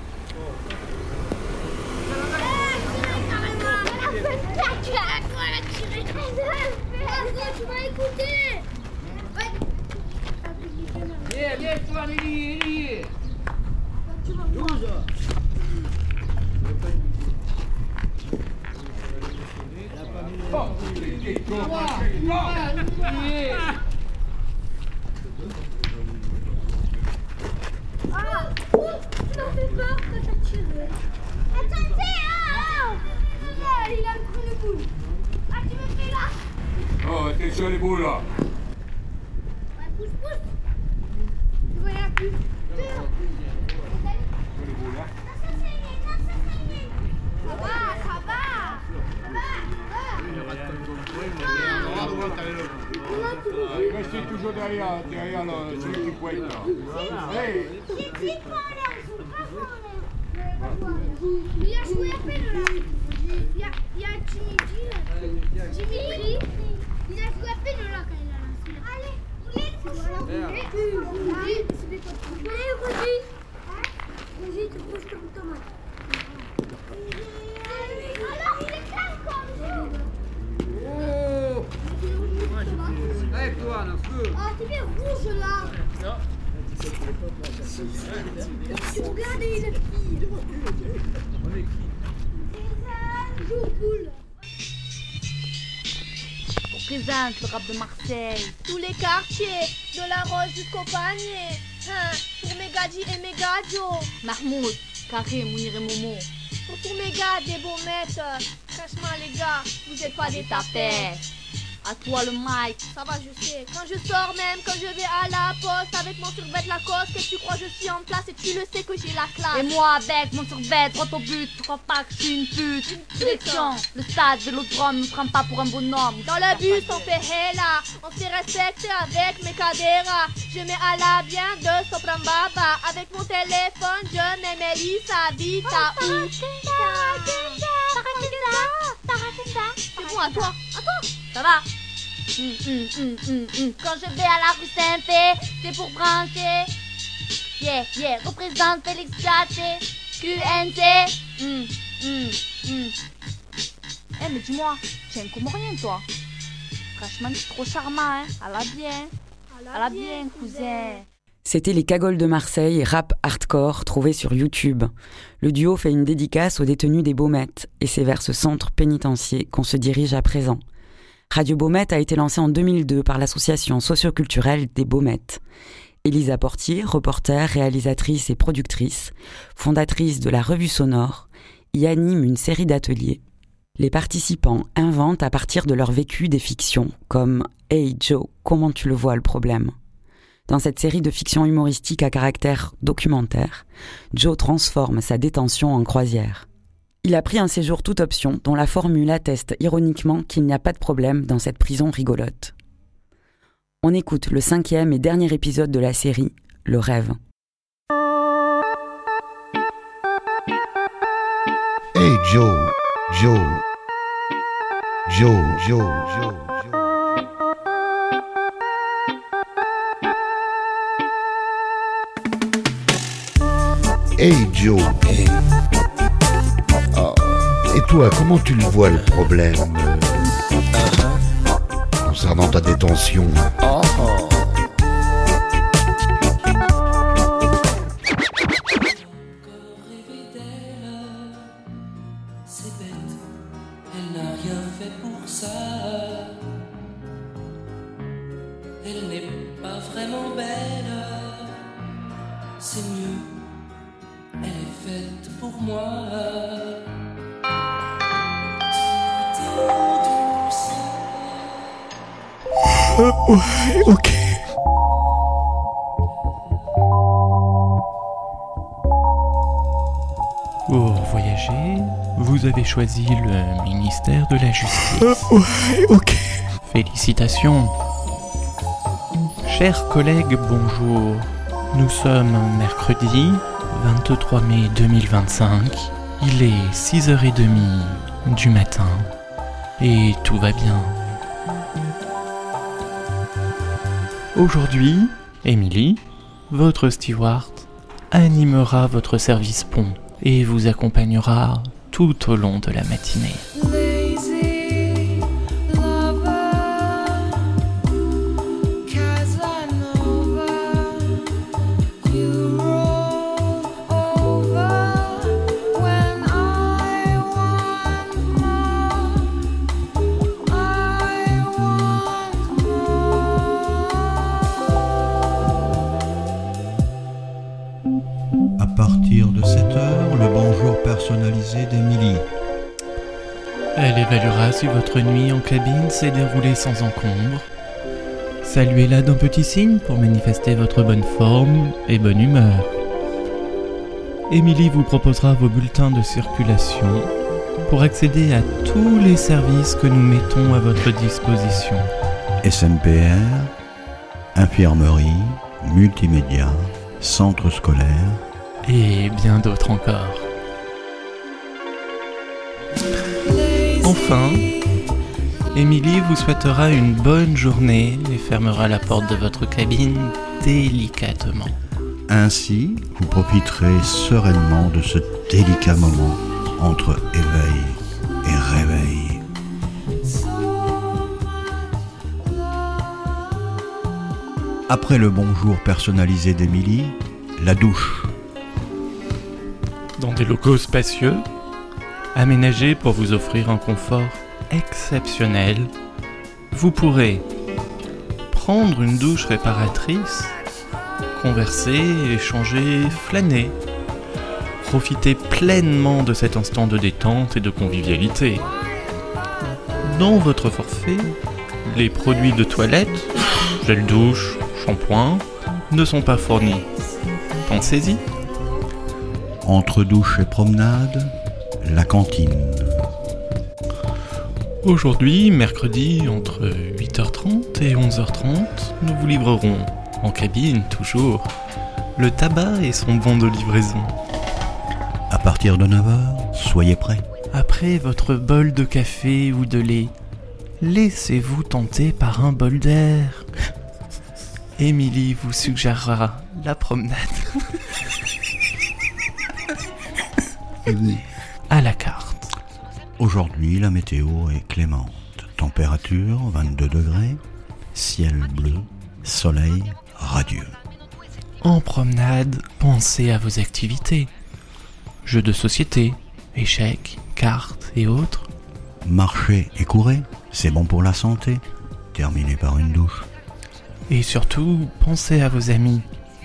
Tu vas écouter Viens, viens, toi, Lily, Lily. 12 Ah m'as fait peur quand t'as tiré Attendez ah, ah. Ah, Il a pris le boule Ah, tu me fais là Oh, attention les boules là. Ouais, pousse, pousse Tu vois, il y a plus Ça va, ça va Ça va, ça va Restez toujours derrière, derrière le- celui qui pointe. là. Hey, J'ai dit pas en l'air, ils sont pas forts en l'air. Il a joué à peine là. Il y a, il y a Jimmy G là. Jimmy G. Il a joué à peine là quand il a lancé. Allez, roulez le cochon. Des cochons. Allez, Roger. Roger, tu poses comme tomate. Alors, il est calme comme Oh Allez, toi, le feu. Ah, t'es bien rouge là. Non. Tu regardes les filles. On est qui boule. On présente le rap de Marseille. Tous les quartiers, de la rose jusqu'au panier. Hein, pour mes gadis et mes gadios. Mahmoud, Karim, Mounir et Momo. Pour tous mes gars, des beaux maîtres. Franchement, les gars, vous êtes pas des tapettes. À toi le mic. Ça va, je sais. Quand je sors même, quand je vais à la poste avec mon survêt Lacoste, qu'est-ce que tu crois, je suis en place et tu le sais que j'ai la classe. Et moi avec mon survêt, droit au but, pas que je suis une pute? Direction, le stade, vélodrome, ne prends pas pour un bonhomme. Dans le bus, on fait hella, on s'est respecté avec mes cadéras. Je mets à la bien de Soprambaba. Avec mon téléphone, je mets Melissa, Vita, ou. C'est bon, à toi, à toi. Ça va Hum, hum, hum. Quand je vais à la rue Saint-Fé, c'est pour brancher. Yeah, yeah, représente Félix hum, hum. Eh, mais dis-moi, tu es un comorien, toi. Franchement, tu trop charmant, hein. À la bien. À la bien, cousin. C'était les Cagoles de Marseille, rap hardcore, trouvé sur YouTube. Le duo fait une dédicace aux détenus des Baumettes, et c'est vers ce centre pénitentiaire qu'on se dirige à présent. Radio Baumette a été lancée en 2002 par l'association socioculturelle des Baumettes. Elisa Portier, reporter, réalisatrice et productrice, fondatrice de la revue sonore, y anime une série d'ateliers. Les participants inventent à partir de leur vécu des fictions, comme Hey Joe, comment tu le vois le problème? Dans cette série de fictions humoristiques à caractère documentaire, Joe transforme sa détention en croisière. Il a pris un séjour toute option dont la formule atteste ironiquement qu'il n'y a pas de problème dans cette prison rigolote. On écoute le cinquième et dernier épisode de la série, Le rêve. Hey Joe, Joe, Joe, Joe, Joe, Joe. Hey Joe. Et toi, comment tu le vois le problème euh, concernant ta détention? C'est choisi le ministère de la Justice. ouais, ok. Félicitations. Chers collègues, bonjour. Nous sommes mercredi 23 mai 2025. Il est 6h30 du matin. Et tout va bien. Aujourd'hui, Emily, votre steward, animera votre service pont et vous accompagnera tout au long de la matinée. Si votre nuit en cabine s'est déroulée sans encombre. Saluez-la d'un petit signe pour manifester votre bonne forme et bonne humeur. Émilie vous proposera vos bulletins de circulation pour accéder à tous les services que nous mettons à votre disposition. SNPR, infirmerie, multimédia, centre scolaire. Et bien d'autres encore. Enfin, Émilie vous souhaitera une bonne journée et fermera la porte de votre cabine délicatement. Ainsi, vous profiterez sereinement de ce délicat moment entre éveil et réveil. Après le bonjour personnalisé d'Émilie, la douche. Dans des locaux spacieux, aménagés pour vous offrir un confort exceptionnel, vous pourrez prendre une douche réparatrice, converser, échanger, flâner, profiter pleinement de cet instant de détente et de convivialité. Dans votre forfait, Les produits de toilette, gel douche, shampoing, ne sont pas fournis. Pensez-y. Entre douche et promenade, la cantine. Aujourd'hui, mercredi, entre 8h30 et 11h30, nous vous livrerons, en cabine toujours, le tabac et son bon de livraison. À partir de 9h, soyez prêts. Après votre bol de café ou de lait, laissez-vous tenter par un bol d'air. Émilie vous suggérera la promenade. À la carte. Aujourd'hui, la météo est clémente. Température 22 degrés, ciel bleu, soleil radieux. En promenade, pensez à vos activités. Jeux de société, échecs, cartes et autres. Marcher et courir, c'est bon pour la santé. Terminé par une douche. Et surtout, pensez à vos amis.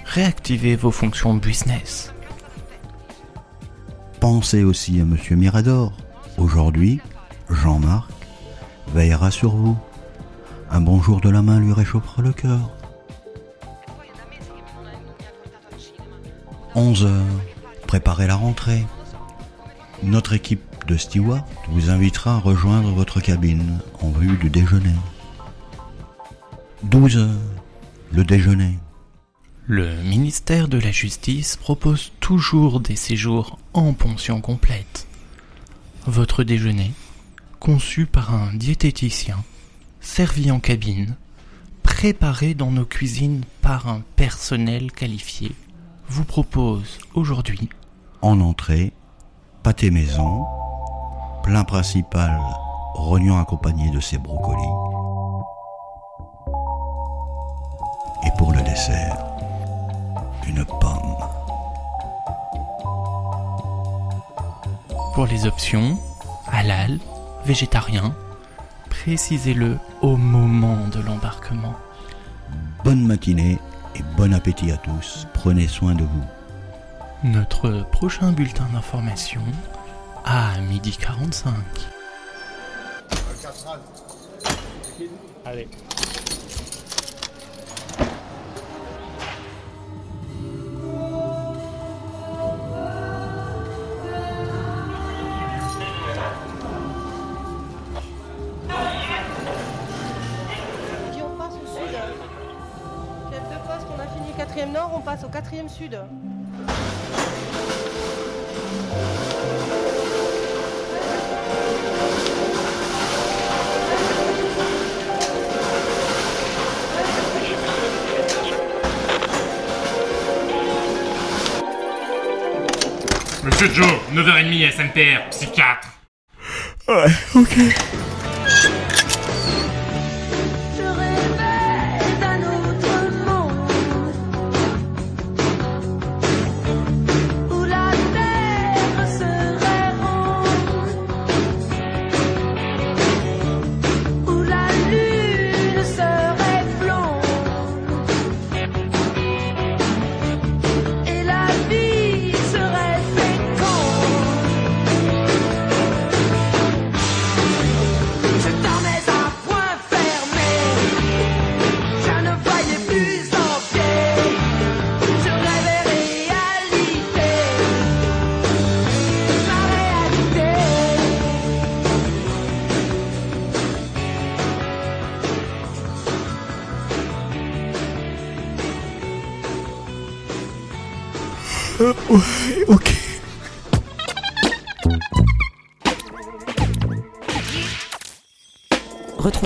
Réactivez vos fonctions business. Pensez aussi à Monsieur Mirador. Aujourd'hui, Jean-Marc veillera sur vous. Un bonjour de la main lui réchauffera le cœur. 11 heures, préparez la rentrée. Notre équipe de stewards vous invitera à rejoindre votre cabine en vue du déjeuner. 12 heures, le déjeuner. Le ministère de la Justice propose toujours des séjours en pension complète. Votre déjeuner, conçu par un diététicien, servi en cabine, préparé dans nos cuisines par un personnel qualifié, vous propose aujourd'hui En entrée, pâté maison, plein principal, rognon accompagné de ses brocolis. Et pour le dessert, une pomme. Pour les options, halal, végétarien, précisez-le au moment de l'embarquement. Bonne matinée et bon appétit à tous. Prenez soin de vous. Notre prochain bulletin d'information à midi 45. Allez. Nord, on passe au quatrième sud. Monsieur Joe, 9h30 SMPR, psychiatre. Ouais, ok.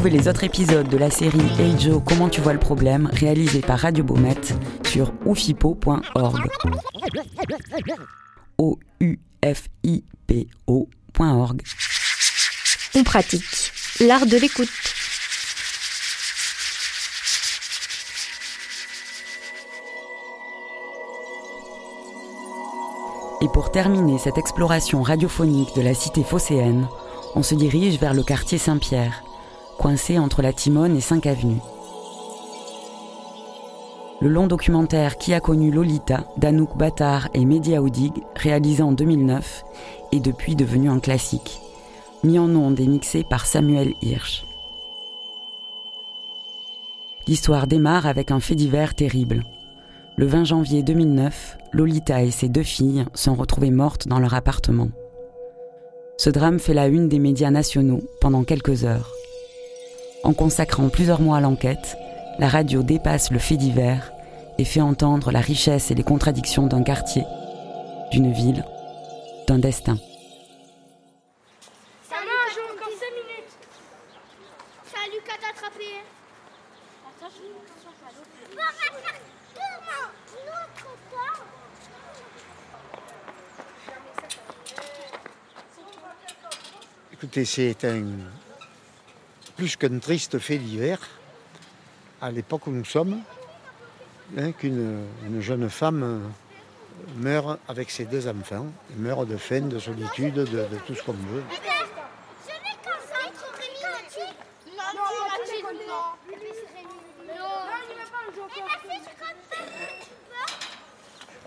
Retrouvez les autres épisodes de la série Hey Joe, comment tu vois le problème, réalisé par Radio Beaumet sur oufipo.org. o u f i p o.org. On pratique l'art de l'écoute. Et pour terminer cette exploration radiophonique de la cité phocéenne, on se dirige vers le quartier Saint-Pierre, coincé entre la Timone et 5 avenues. Le long documentaire Qui a connu Lolita d'Anouk Battard et Mehdi Aoudig, réalisé en 2009, est depuis devenu un classique, mis en ondes et mixé par Samuel Hirsch. L'histoire démarre avec un fait divers terrible. Le 20 janvier 2009, Lolita et ses deux filles sont retrouvées mortes dans leur appartement. Ce drame fait la une des médias nationaux pendant quelques heures. En consacrant plusieurs mois à l'enquête, la radio dépasse le fait divers et fait entendre la richesse et les contradictions d'un quartier, d'une ville, d'un destin. Ça marche, encore 5 minutes. Salut, qu'à t'attraper. On va faire comment L'autre part Écoutez, c'est un plus qu'un triste fait divers à l'époque où nous sommes, hein, qu'une une jeune femme euh, meurt avec ses deux enfants, meurt de faim, de solitude, de, de tout ce qu'on veut.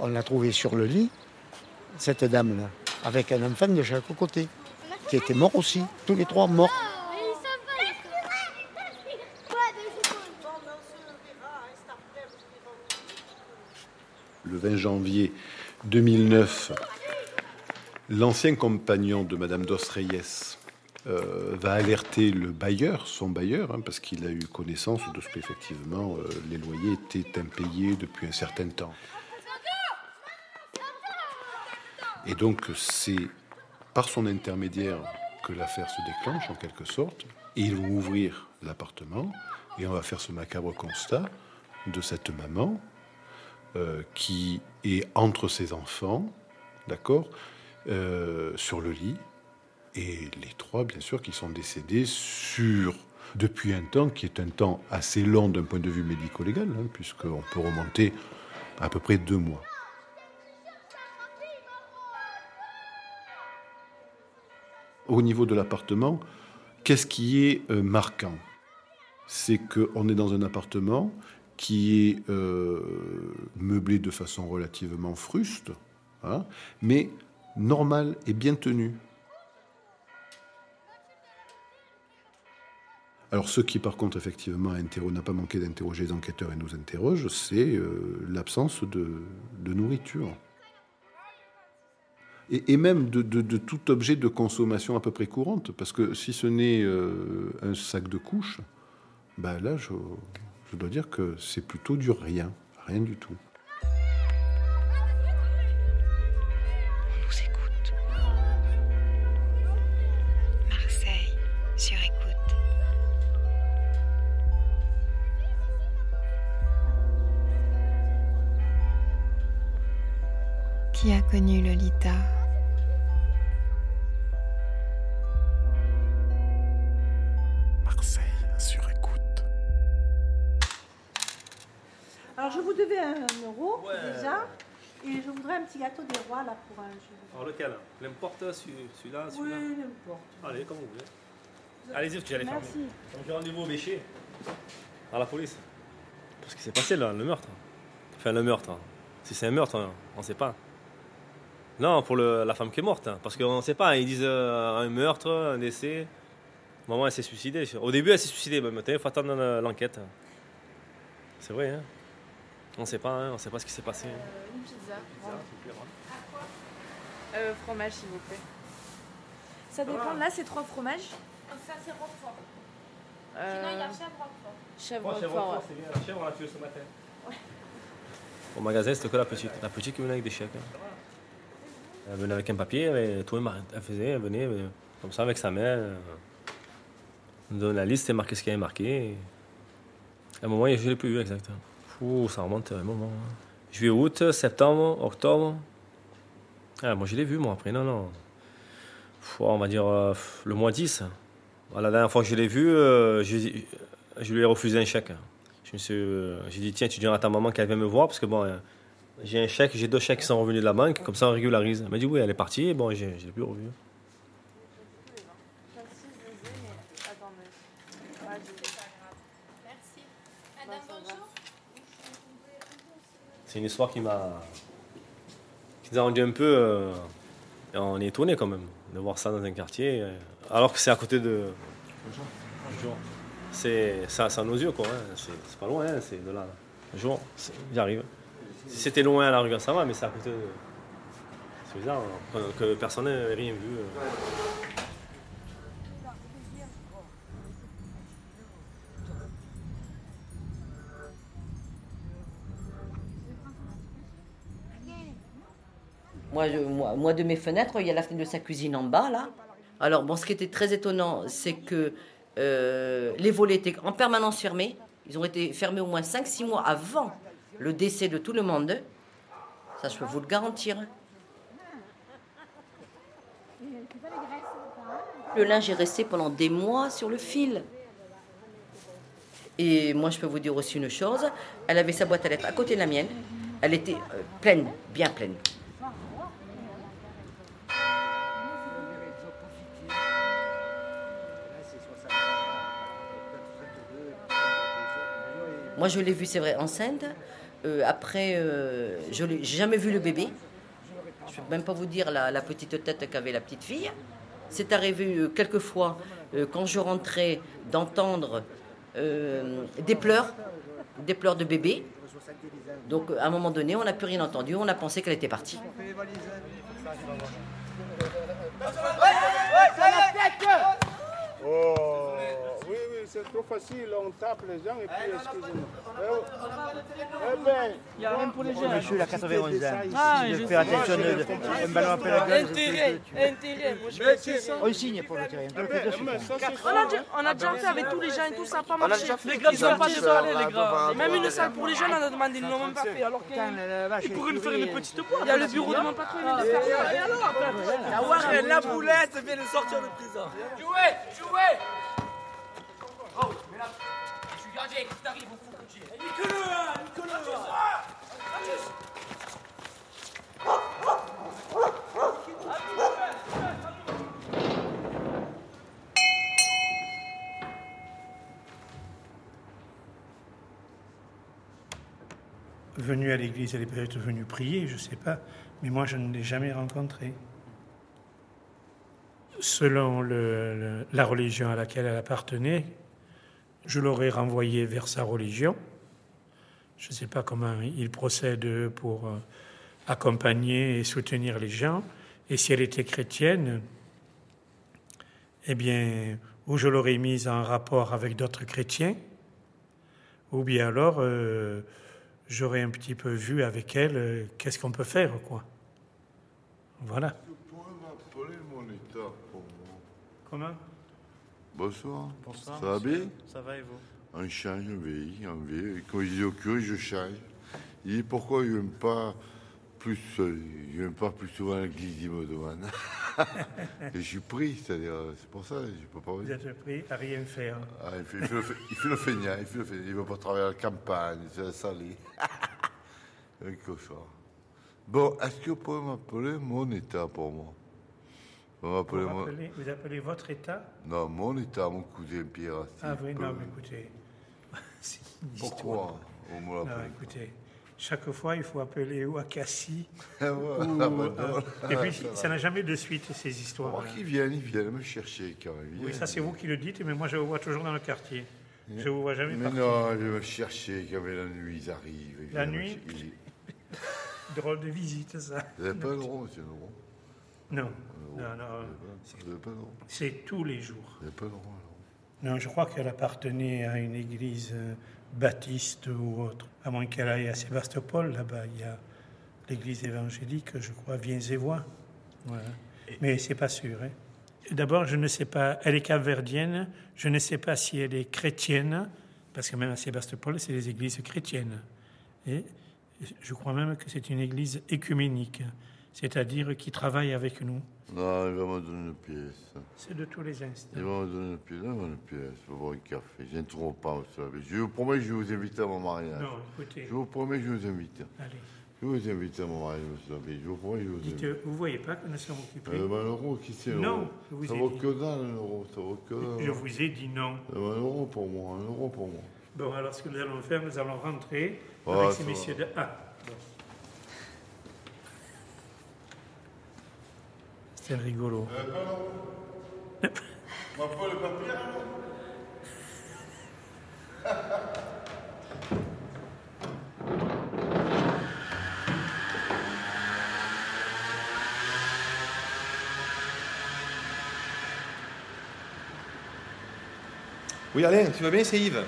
On l'a trouvée sur le lit, cette dame-là, avec un enfant de chaque côté, qui était mort aussi, tous les trois morts. Le 20 janvier 2009, l'ancien compagnon de Madame Dostreyes euh, va alerter le bailleur, son bailleur, hein, parce qu'il a eu connaissance de ce qu'effectivement euh, les loyers étaient impayés depuis un certain temps. Et donc c'est par son intermédiaire que l'affaire se déclenche en quelque sorte, ils vont ouvrir l'appartement, et on va faire ce macabre constat de cette maman euh, qui est entre ses enfants, d'accord, euh, sur le lit, et les trois, bien sûr, qui sont décédés sur depuis un temps qui est un temps assez long d'un point de vue médico-légal, hein, puisqu'on peut remonter à peu près deux mois. Au niveau de l'appartement, qu'est-ce qui est euh, marquant? C'est qu'on est dans un appartement qui est euh, meublé de façon relativement fruste, hein, mais normal et bien tenu. Alors ce qui par contre effectivement n'a pas manqué d'interroger les enquêteurs et nous interroge, c'est euh, l'absence de, nourriture. Et, même de, tout objet de consommation à peu près courante, parce que si ce n'est euh, un sac de couches, ben là je, je dois dire que c'est plutôt du rien, rien du tout. On nous écoute. Marseille, sur écoute. Qui a connu Lolita? Et je voudrais un petit gâteau des rois là pour un jeu. Alors lequel? N'importe celui- celui-là, Oui, celui-là n'importe. Allez, comme vous voulez. Allez-y, tu allez faire. Merci. Donc j'ai rendez-vous au Bécher. À la police. Parce que c'est passé là, le meurtre. Enfin, le meurtre. Si c'est un meurtre, hein, on ne sait pas. Non, pour le- la femme qui est morte. hein, Parce qu'on ne sait pas. Ils disent euh, un meurtre, un décès. Maman, elle s'est suicidée. Au début, elle s'est suicidée. Mais maintenant, il faut attendre euh, l'enquête. C'est vrai, hein On ne sait pas, hein, on ne sait pas ce qui s'est passé. Une pizza. Euh, fromage, s'il vous plaît. Ça dépend. Là, c'est trois fromages. Ça, c'est Roquefort. Euh, Sinon, il y a chèvre Roquefort. Chèvre Roquefort, Roquefort, ouais. c'est bien. La chèvre, on l'a tuée ce matin. Au magasin, c'était que la petite. La petite qui venait avec des chèques. hein. Elle venait avec un papier, elle, tout, elle faisait, elle venait euh, comme ça avec sa main. euh, Elle nous donnait la liste et marquait ce qu'il y avait marqué. Et à un moment, je ne l'ai plus eu exact. Fou, ça remonte à un moment. hein. Juillet, août, septembre, octobre. Ah, moi, je l'ai vu, moi, après. Non, non. On va dire euh, le mois 10. Voilà, la dernière fois que je l'ai vu, euh, je, je lui ai refusé un chèque. Je me suis, euh, j'ai dit, tiens, tu diras à ta maman qu'elle vient me voir, parce que bon, j'ai un chèque, j'ai deux chèques qui sont revenus de la banque, comme ça on régularise. Elle m'a dit, oui, elle est partie, et bon, je l'ai plus revu. Merci. Madame, bonjour. C'est une histoire qui m'a, qui nous a rendu un peu, euh, on est étonné quand même de voir ça dans un quartier, euh, alors que c'est à côté de. Bonjour. c'est ça, c'est à nos yeux, quoi. hein. C'est pas loin, hein, c'est de là. Un jour, c'est- j'y arrive. Si c'était loin à la rigueur, ça va, mais c'est à côté de. C'est bizarre hein, que, que personne n'ait rien vu. euh. Moi, de mes fenêtres, il y a la fenêtre de sa cuisine en bas, là. Alors, bon, ce qui était très étonnant, c'est que euh, les volets étaient en permanence fermés. Ils ont été fermés au moins 5-6 mois avant le décès de tout le monde. Ça, je peux vous le garantir. Le linge est resté pendant des mois sur le fil. Et moi, je peux vous dire aussi une chose. Elle avait sa boîte à lettres à côté de la mienne. Elle était euh, pleine, bien pleine. Moi, je l'ai vue, c'est vrai, enceinte. Euh, après, euh, je n'ai jamais vu le bébé. Je ne peux même pas vous dire la, petite tête qu'avait la petite fille. C'est arrivé euh, quelques fois, euh, quand je rentrais, d'entendre des pleurs, des pleurs de bébé. Donc, à un moment donné, on n'a plus rien entendu. On a pensé qu'elle était partie. Oh, c'est trop facile, on tape les gens et puis excusez-moi. Eh, ben, Il n'y a rien pour les jeunes. Monsieur, il a 91 ans. Ah, Si je fais attention, un ballon après la gueule, Intérêt, intérêt. On signe pour le terrain. On suite. On a déjà, on a déjà fait avec tous les gens et tout, ça n'a pas On a marché. Les gars, ils n'ont pas là, les gars. Même une salle pour les jeunes, on a demandé, ils ne l'ont même pas fait. Alors qu'ils pourraient nous faire une petite boîte. Il y a le bureau de mon patron, il faire ça. Et alors la boulette vient de sortir de prison. Jouez, jouez Venu à l'église, elle est peut-être venue prier, je ne sais pas, mais moi je ne l'ai jamais rencontrée. Selon la religion à laquelle elle appartenait, je l'aurais renvoyée vers sa religion. Je ne sais pas comment il procède pour euh, accompagner et soutenir les gens. Et si elle était chrétienne, eh bien, ou je l'aurais mise en rapport avec d'autres chrétiens, ou bien alors euh, j'aurais un petit peu vu avec elle euh, qu'est-ce qu'on peut faire, quoi. Voilà. Vous pourrez m'appeler mon état pour moi. Comment? Bonsoir. Bonsoir, Ça va bien? Ça va et vous? On change, on vieillit, on vieillit. Quand je dis au curé, je change. Il dit pourquoi je n'aime pas plus, je n'aime pas plus souvent l'église, il me demande. Et je suis pris, c'est-à-dire, c'est pour ça, je peux pas. Vous êtes pris à rien faire. Ah, il, fait, il fait le, fe- il fait le feignant, il fait le feignant. Il veut pas travailler à la campagne, c'est la salée. Un cauchemar. Bon, est-ce que vous pouvez m'appeler mon état pour moi? Vous appelez, vous appelez votre état Non, mon état, mon cousin Pierre. Ah oui, non, mais écoutez. Pourquoi histoire. on me Non, écoutez, chaque fois, il faut appeler ou ouais, ah bah non. et puis, Ça n'a jamais de suite, ces histoires. Oh, qu'ils viennent, ils viennent me chercher quand même. Oui, ça, c'est vous qui le dites, mais moi, je vous vois toujours dans le quartier. Je vous vois jamais Mais partir. non, je vais me chercher quand même la nuit, ils arrivent. ils La nuit Drôle de visite, ça. Vous n'avez pas le droit, monsieur Laurent Non, Euh, non, non. Pas le droit. C'est tous les jours. Pas le droit. Non, je crois qu'elle appartenait à une église euh, baptiste ou autre. À moins qu'elle aille à Sébastopol, là-bas, il y a l'église évangélique, je crois, Viens-et-Voix. Voilà. Mais c'est pas sûr. hein. D'abord, je ne sais pas, elle est capverdienne, je ne sais pas si elle est chrétienne, parce que même à Sébastopol, c'est des églises chrétiennes. Et je crois même que c'est une église écuménique, c'est-à-dire qui travaille avec nous. Non, il va me donner une pièce. C'est de tous les instants. Il va me donner une pièce, donne-moi une pièce, pour boire un café. Je ne trouve pas, monsieur l'abbé. Je vous promets que je vous invite à mon mariage. Non, écoutez. Je vous promets que je vous invite. Allez. Je vous invite à mon mariage, monsieur l'abbé. Je vous promets je vous Dites, invite. vous voyez pas que nous sommes occupés Euh, ben, l'euro, qui c'est Non, je vous Ça ai vaut dit. que dalle, un euro. Ça vaut que dalle. Je vous ai dit non. Eh ben, un euro pour moi, un euro pour moi. Bon, alors ce que nous allons faire, nous allons rentrer Ah, avec ça ces va. messieurs de... Ah, rigolo. Euh, pardon. Le papier, alors Oui, Alain, tu vas bien, c'est Yves.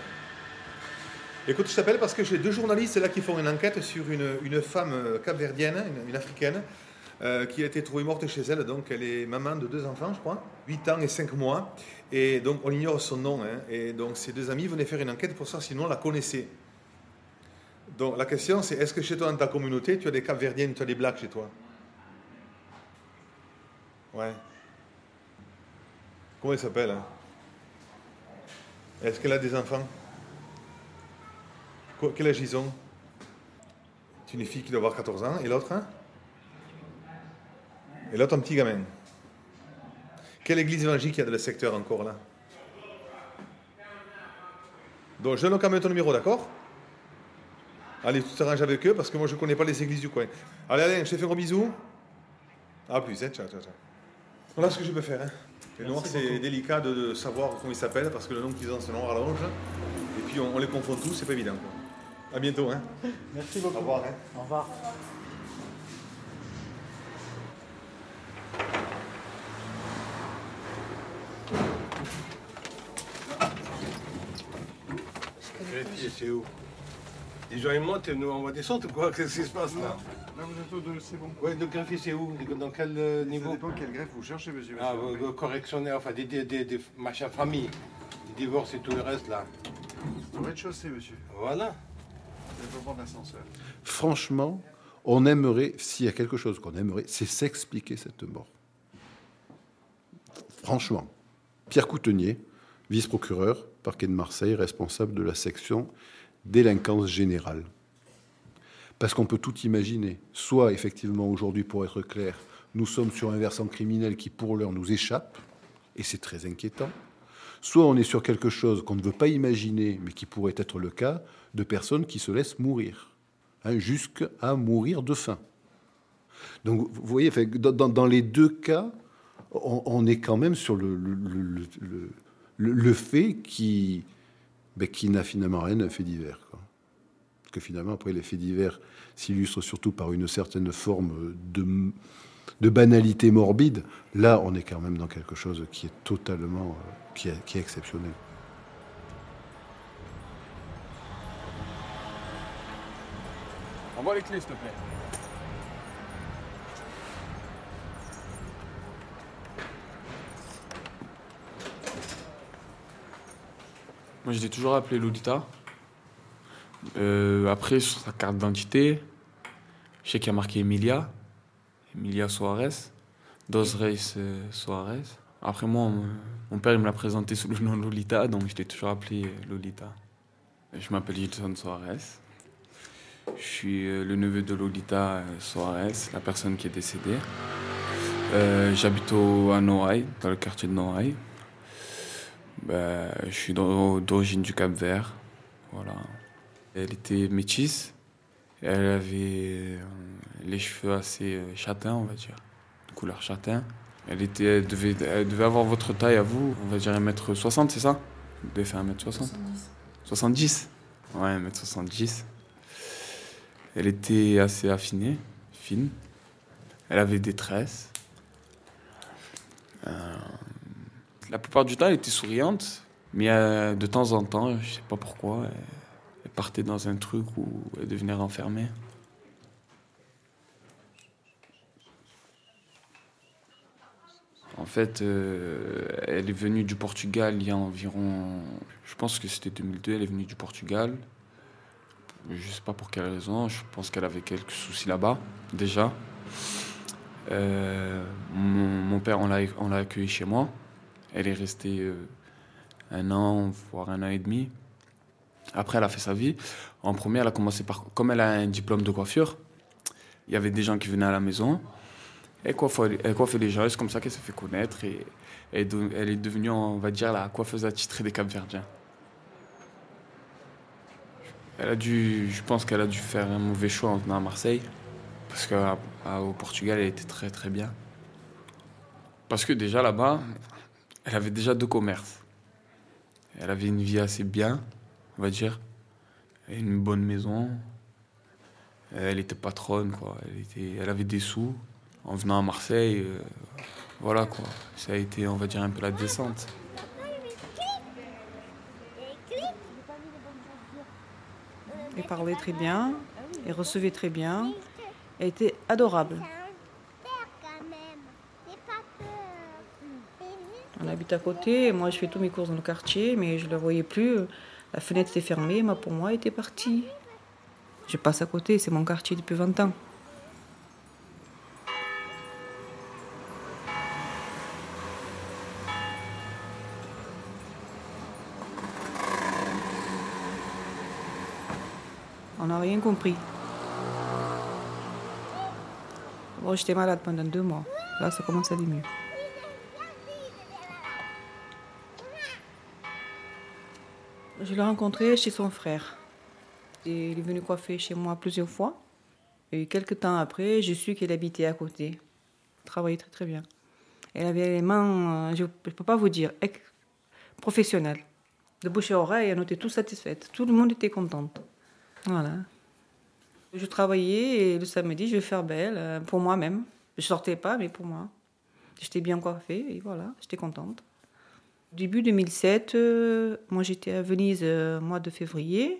Écoute, je t'appelle parce que j'ai deux journalistes là qui font une enquête sur une, une femme euh, capverdienne, une, une africaine, euh, qui a été trouvée morte chez elle. Donc, elle est maman de deux enfants, je crois, 8 ans et 5 mois. Et donc, on ignore son nom. hein. Et donc, ses deux amis venaient faire une enquête pour savoir si nous, on la connaissait. Donc, la question, c'est est-ce que chez toi, dans ta communauté, tu as des capverdiennes, tu as des blacks chez toi? Ouais. Comment elle s'appelle hein? Est-ce qu'elle a des enfants? Quel âge ils ont? Une fille qui doit avoir 14 ans. Et l'autre hein? Et l'autre, un petit gamin. Quelle église évangélique il y a dans le secteur encore là? Donc, je donne quand même ton numéro, d'accord? Allez, tu t'arranges avec eux parce que moi, je ne connais pas les églises du coin. Allez, Alain, je te fais un gros bisou. À plus, hein, ciao, ciao, ciao. Voilà ce que je peux faire. Hein. Les noirs, c'est délicat de, de savoir comment ils s'appellent parce que le nom qu'ils ont, c'est noir à l'orange. Et puis, on, on les confond tous, c'est pas évident. quoi. À bientôt. Hein. Merci beaucoup. Au revoir. hein. Au revoir. Les filles, c'est où? Les gens ils montent et nous on va descendre ou quoi Qu'est-ce qui se passe là? Là, vous êtes au deux, c'est bon. Oui, le greffier c'est où? Dans quel euh, niveau? Ça dépend quel greffe vous cherchez, monsieur. Ah, monsieur. euh, correctionnaire, enfin des, des, des, des machins famille, des divorces et tout le reste là. Au rez-de-chaussée, monsieur. Voilà. Vous allez prendre l'ascenseur. Franchement, on aimerait, s'il y a quelque chose qu'on aimerait, c'est s'expliquer cette mort. Franchement. Pierre Coutenier, vice-procureur, parquet de Marseille, responsable de la section délinquance générale. Parce qu'on peut tout imaginer. Soit, effectivement, aujourd'hui, pour être clair, nous sommes sur un versant criminel qui, pour l'heure, nous échappe, et c'est très inquiétant. Soit on est sur quelque chose qu'on ne veut pas imaginer, mais qui pourrait être le cas, de personnes qui se laissent mourir, hein, jusqu'à mourir de faim. Donc, vous voyez, dans, les deux cas, on, est quand même sur le- le- fait qui, ben, qui n'a finalement rien d'un fait divers. que finalement, après, les faits divers s'illustrent surtout par une certaine forme de, de banalité morbide. Là, on est quand même dans quelque chose qui est totalement, euh, qui est, qui est exceptionnel. Envoie les clés, s'il te plaît. Moi, je l'ai toujours appelé Lolita. Euh, après, sur sa carte d'identité, je sais qu'il y a marqué Emilia. Emilia Soares. Dos Reis euh, Soares. Après, moi, mon, père il me l'a présenté sous le nom Lolita, donc je l'ai toujours appelé euh, Lolita. Je m'appelle Gilson Soares. Je suis le neveu de Lolita Soares, la personne qui est décédée. J'habite à Noailles, dans le quartier de Noailles. Ben, je suis d'o- d'origine du Cap Vert. Voilà. Elle était métisse. Elle avait euh, les cheveux assez euh, châtains, on va dire, de couleur châtain. Elle, était, elle, devait, elle devait avoir votre taille à vous, on va dire 1m60, c'est ça? Vous devez faire 1m60 70. 70 Ouais, 1m70. Elle était assez affinée, fine. Elle avait des tresses. Euh, la plupart du temps, elle était souriante, mais euh, de temps en temps, je sais pas pourquoi, elle, partait dans un truc où elle devenait renfermée. En fait, euh, elle est venue du Portugal il y a environ, je pense que c'était 2002, elle est venue du Portugal. Je sais pas pour quelle raison, je pense qu'elle avait quelques soucis là-bas, déjà. Euh, mon, père, on l'a accueilli chez moi. Elle est restée euh, un an, voire un an et demi. Après, elle a fait sa vie. En premier, elle a commencé par. Comme elle a un diplôme de coiffure, il y avait des gens qui venaient à la maison. Elle coiffait, elle les gens, c'est comme ça qu'elle s'est fait connaître. Et elle est, de- elle est devenue, on va dire, la coiffeuse attitrée des Capverdiens. Elle a dû, je pense qu'elle a dû faire un mauvais choix en venant à Marseille. Parce qu'au Portugal, elle était très très bien. Parce que déjà là-bas, elle avait déjà deux commerces. Elle avait une vie assez bien. on va dire. Une bonne maison. Elle était patronne, quoi. Elle avait des sous. En venant à Marseille, euh, voilà, quoi. Ça a été, on va dire, un peu la descente. Elle parlait très bien, elle recevait très bien, elle était adorable. On habite à côté, moi je fais tous mes courses dans le quartier, mais je ne la voyais plus. La fenêtre était fermée, moi pour moi était partie. Je passe à côté, c'est mon quartier depuis 20 ans. On n'a rien compris. Bon, j'étais malade pendant deux mois. Là, ça commence à aller mieux. Je l'ai rencontré chez son frère. Et il est venu coiffer chez moi plusieurs fois. Et quelques temps après, je suis qu'elle habitait à côté. Travaillait très très bien. Elle avait les mains, euh, je ne peux pas vous dire, professionnelles. De bouche à oreille, on était tous satisfaites. Tout le monde était content. Voilà. Je travaillais et le samedi, je vais faire belle euh, pour moi-même. Je sortais pas, mais pour moi. J'étais bien coiffée et voilà, j'étais contente. Début 2007, euh, moi j'étais à Venise euh, mois de février.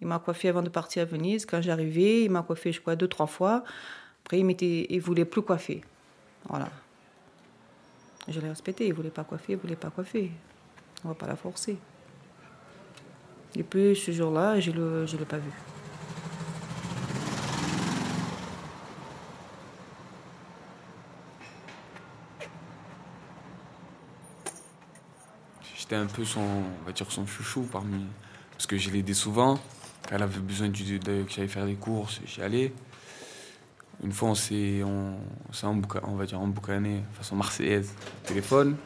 Il m'a coiffé avant de partir à Venise. Quand j'arrivais, il m'a coiffé, je crois, deux, trois fois. Après, il ne voulait plus coiffer. Voilà. Je l'ai respecté. Il ne voulait pas coiffer, il ne voulait pas coiffer. On ne va pas la forcer. Et puis, ce jour-là, je ne l'ai pas vu. J'étais un peu son, on va dire son chouchou parmi. Parce que je l'aidais souvent. Quand elle avait besoin que j'aille faire des courses, j'y allais. Une fois, on s'est, on, on on va dire emboucané, façon marseillaise, téléphone.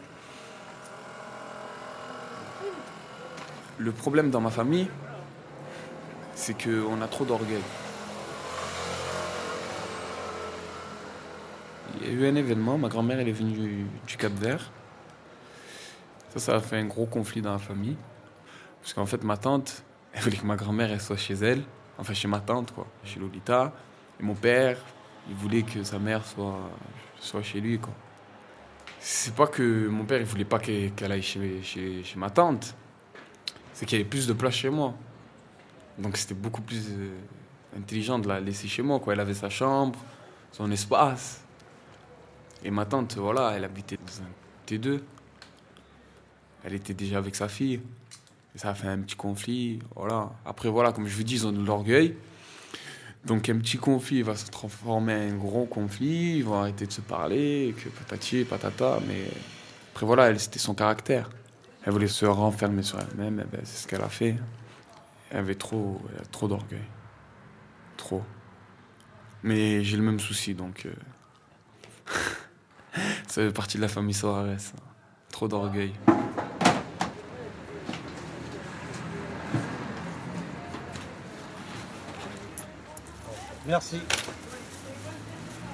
Le problème dans ma famille, c'est qu'on a trop d'orgueil. Il y a eu un événement, ma grand-mère elle est venue du Cap Vert. Ça, ça a fait un gros conflit dans la famille. Parce qu'en fait, ma tante, elle voulait que ma grand-mère soit chez elle, enfin chez ma tante, quoi, chez Lolita. Et mon père, il voulait que sa mère soit, soit chez lui, quoi. C'est pas que mon père, il voulait pas qu'elle qu'elle aille chez, chez, chez ma tante. C'est qu'il y avait plus de place chez moi. Donc c'était beaucoup plus euh, intelligent de la laisser chez moi, quoi. Elle avait sa chambre, son espace. Et ma tante, voilà, elle habitait dans un T2. Elle était déjà avec sa fille. Et ça a fait un petit conflit. Voilà. Après, voilà, comme je vous dis, ils ont de l'orgueil. Donc, un petit conflit va se transformer en un gros conflit. Ils vont arrêter de se parler, que patati, patata. Mais après, voilà, elle, c'était son caractère. Elle voulait se renfermer sur elle-même. eh ben, c'est ce qu'elle a fait. Elle avait trop, trop d'orgueil. Trop. Mais j'ai le même souci, donc. euh, ça fait partie de la famille Soares. ça. Trop d'orgueil. Merci.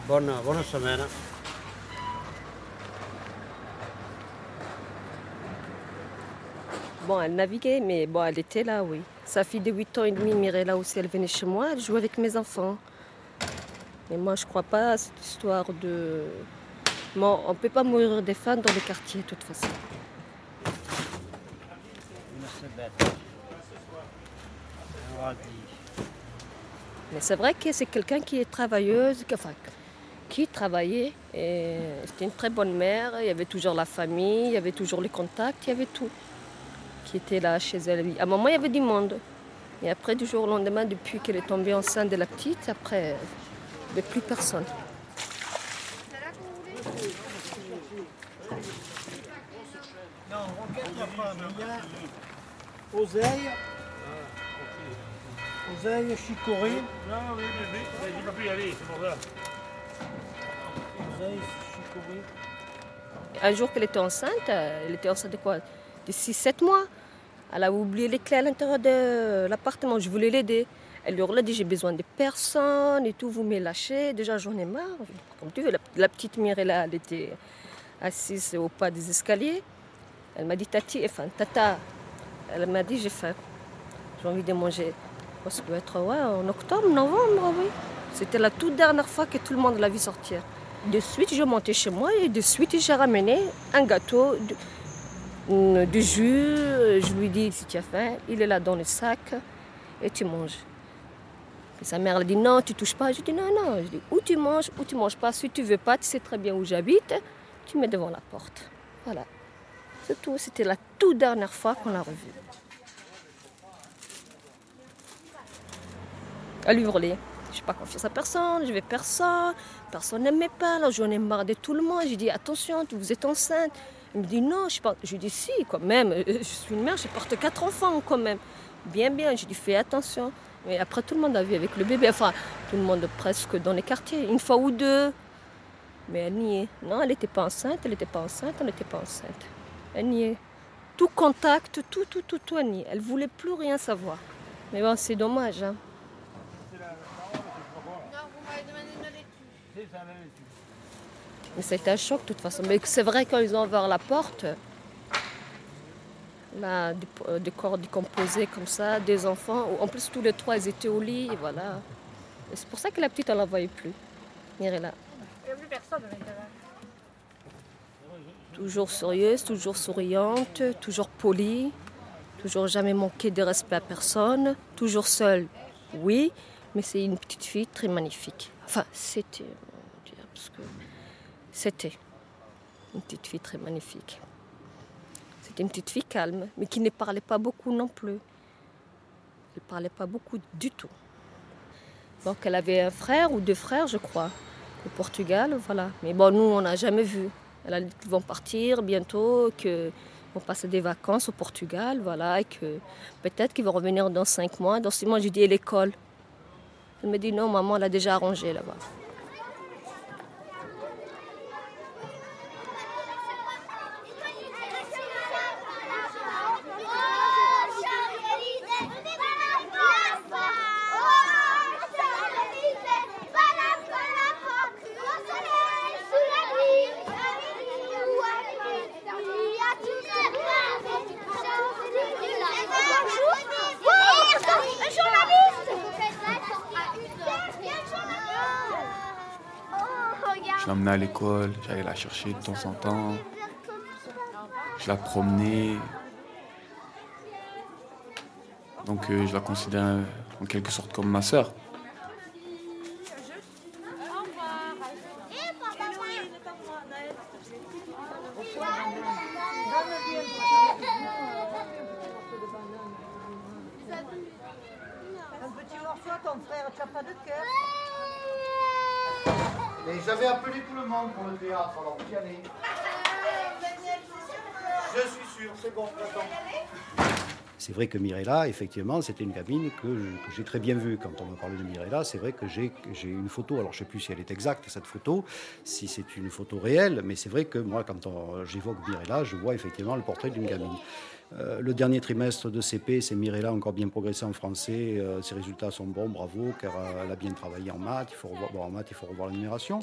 Bonne, bonne semaine. Bon, elle naviguait, mais bon, elle était là, oui. Sa fille de 8 ans et demi, Mirella aussi, elle venait chez moi, elle jouait avec mes enfants. Mais moi, je crois pas à cette histoire de... Bon, on ne peut pas mourir des femmes dans les quartiers, de toute façon. Mais c'est vrai que c'est quelqu'un qui est travailleuse, qui- travaillait. et C'était une très bonne mère, il y avait toujours la famille, il y avait toujours les contacts, il y avait tout qui était là chez elle. À un moment, il y avait du monde. Et après, du jour au lendemain, depuis qu'elle est tombée enceinte de la petite, après, il n'y avait plus personne. Non, oseille, oseille, chicorée. Non, oui, oui, oui, j'ai pas pu y aller, c'est pour ça. Oseille, chicorée. Un jour qu'elle était enceinte, euh, elle était enceinte de quoi? De 6-7 mois. Elle a oublié les clés à l'intérieur de l'appartement. Je voulais l'aider. Elle lui a dit J'ai besoin de personne et tout, vous me lâchez. Déjà, j'en ai marre. Comme tu veux, la, la petite Mirella, elle était assise au pas des escaliers. Elle m'a dit Tati, enfin, Tata, elle m'a dit J'ai faim. J'ai envie de manger. Ça doit être en octobre, novembre, oui. C'était la toute dernière fois que tout le monde l'a vu sortir. De suite, je montais chez moi et de suite, j'ai ramené un gâteau de, euh, de jus. Je lui dis si tu as faim, il est là dans le sac et tu manges. Sa mère elle dit non, tu touches pas. Je dis non, non. Je dis ou tu manges ou tu manges pas. Si tu veux pas, tu sais très bien où j'habite, tu mets devant la porte. Voilà. C'est tout. C'était la toute dernière fois qu'on l'a revu. À lui hurler. Je n'ai pas confiance à personne, je vais personne, personne n'aimait pas, là j'en ai marre de tout le monde. J'ai dit attention, vous êtes enceinte. Il me dit non, je pas. Je dis si, quand même, euh, je suis une mère, je porte quatre enfants quand même. Bien, bien, j'ai dit fais attention. Mais après tout le monde a vu avec le bébé, enfin tout le monde presque dans les quartiers, une fois ou deux. Mais elle niait. Non, elle n'était pas enceinte, elle n'était pas enceinte, elle n'était pas enceinte. Elle niait. Tout contact, tout, tout, tout, tout, elle niait. Elle voulait plus rien savoir. Mais bon, c'est dommage. Hein. Mais c'était un choc de toute façon. Mais c'est vrai quand ils ont ouvert la porte, là, des, euh, corps décomposés comme ça, des enfants. En plus, tous les trois, ils étaient au lit, et voilà. Et c'est pour ça que la petite, on ne la voyait plus. Mirella. Il n'y a plus personne à l'intérieur. Toujours sérieuse, toujours souriante, toujours polie, toujours jamais manqué de respect à personne, toujours seule, oui, mais c'est une petite fille très magnifique. Enfin, c'était, parce que c'était une petite fille très magnifique. C'était une petite fille calme, mais qui ne parlait pas beaucoup non plus. Elle ne parlait pas beaucoup du tout. Donc elle avait un frère ou deux frères, je crois, au Portugal, voilà. Mais bon, nous, on n'a jamais vu. Elle a dit qu'ils vont partir bientôt, qu'ils vont passer des vacances au Portugal, voilà, et que peut-être qu'ils vont revenir dans cinq mois. Dans six mois, j'ai dit, et l'école? Elle me dit, non, maman, elle a déjà arrangé là-bas. L'emmenais à l'école, j'allais la chercher de temps en temps. Je la promenais. Donc euh, je la considère en quelque sorte comme ma sœur. Un petit morceau à ton frère, tu n'as pas de cœur Mais j'avais appelé tout le monde pour le c'est vrai que Mirella, effectivement, c'était une gamine que, j'ai très bien vue. Quand on me parle de Mirella, c'est vrai que j'ai une photo. Alors, je ne sais plus si elle est exacte, cette photo, si c'est une photo réelle, mais c'est vrai que moi, quand j'évoque Mirella, je vois effectivement le portrait d'une gamine. Euh, le dernier trimestre de CP, c'est Mirella encore bien progressé en français. euh, ses résultats sont bons, bravo, car euh, elle a bien travaillé en maths. Il faut revoir, en maths, il faut revoir la.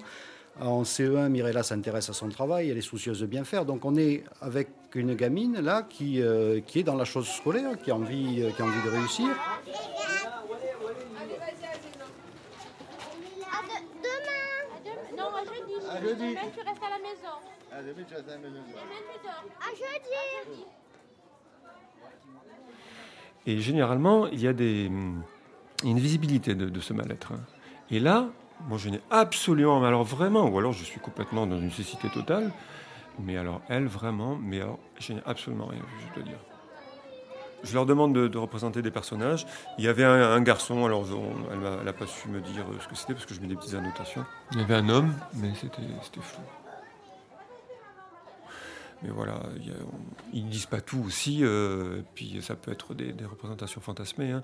En CE1, Mirella s'intéresse à son travail, elle est soucieuse de bien faire. Donc on est avec une gamine là qui, euh, qui est dans la chose scolaire, qui a envie, euh, qui a envie de réussir. Non, moi jeudi. À jeudi. Demain, tu restes à la maison. Ah, demain, tu restes à la maison. Demain, tu dors. À jeudi. Et généralement, il y a des, il y a une visibilité de, de ce mal-être. hein. Et là, moi, je n'ai absolument, mais alors vraiment, ou alors je suis complètement dans une cécité totale, mais alors elle, vraiment, mais alors, je n'ai absolument rien vu, je dois dire. Je leur demande de, représenter des personnages. Il y avait un, garçon, alors elle n'a pas su me dire ce que c'était parce que je mets des petites annotations. Il y avait un homme, mais c'était c'était flou. Mais voilà, ils ne disent pas tout aussi, euh, et puis ça peut être des, représentations fantasmées. hein.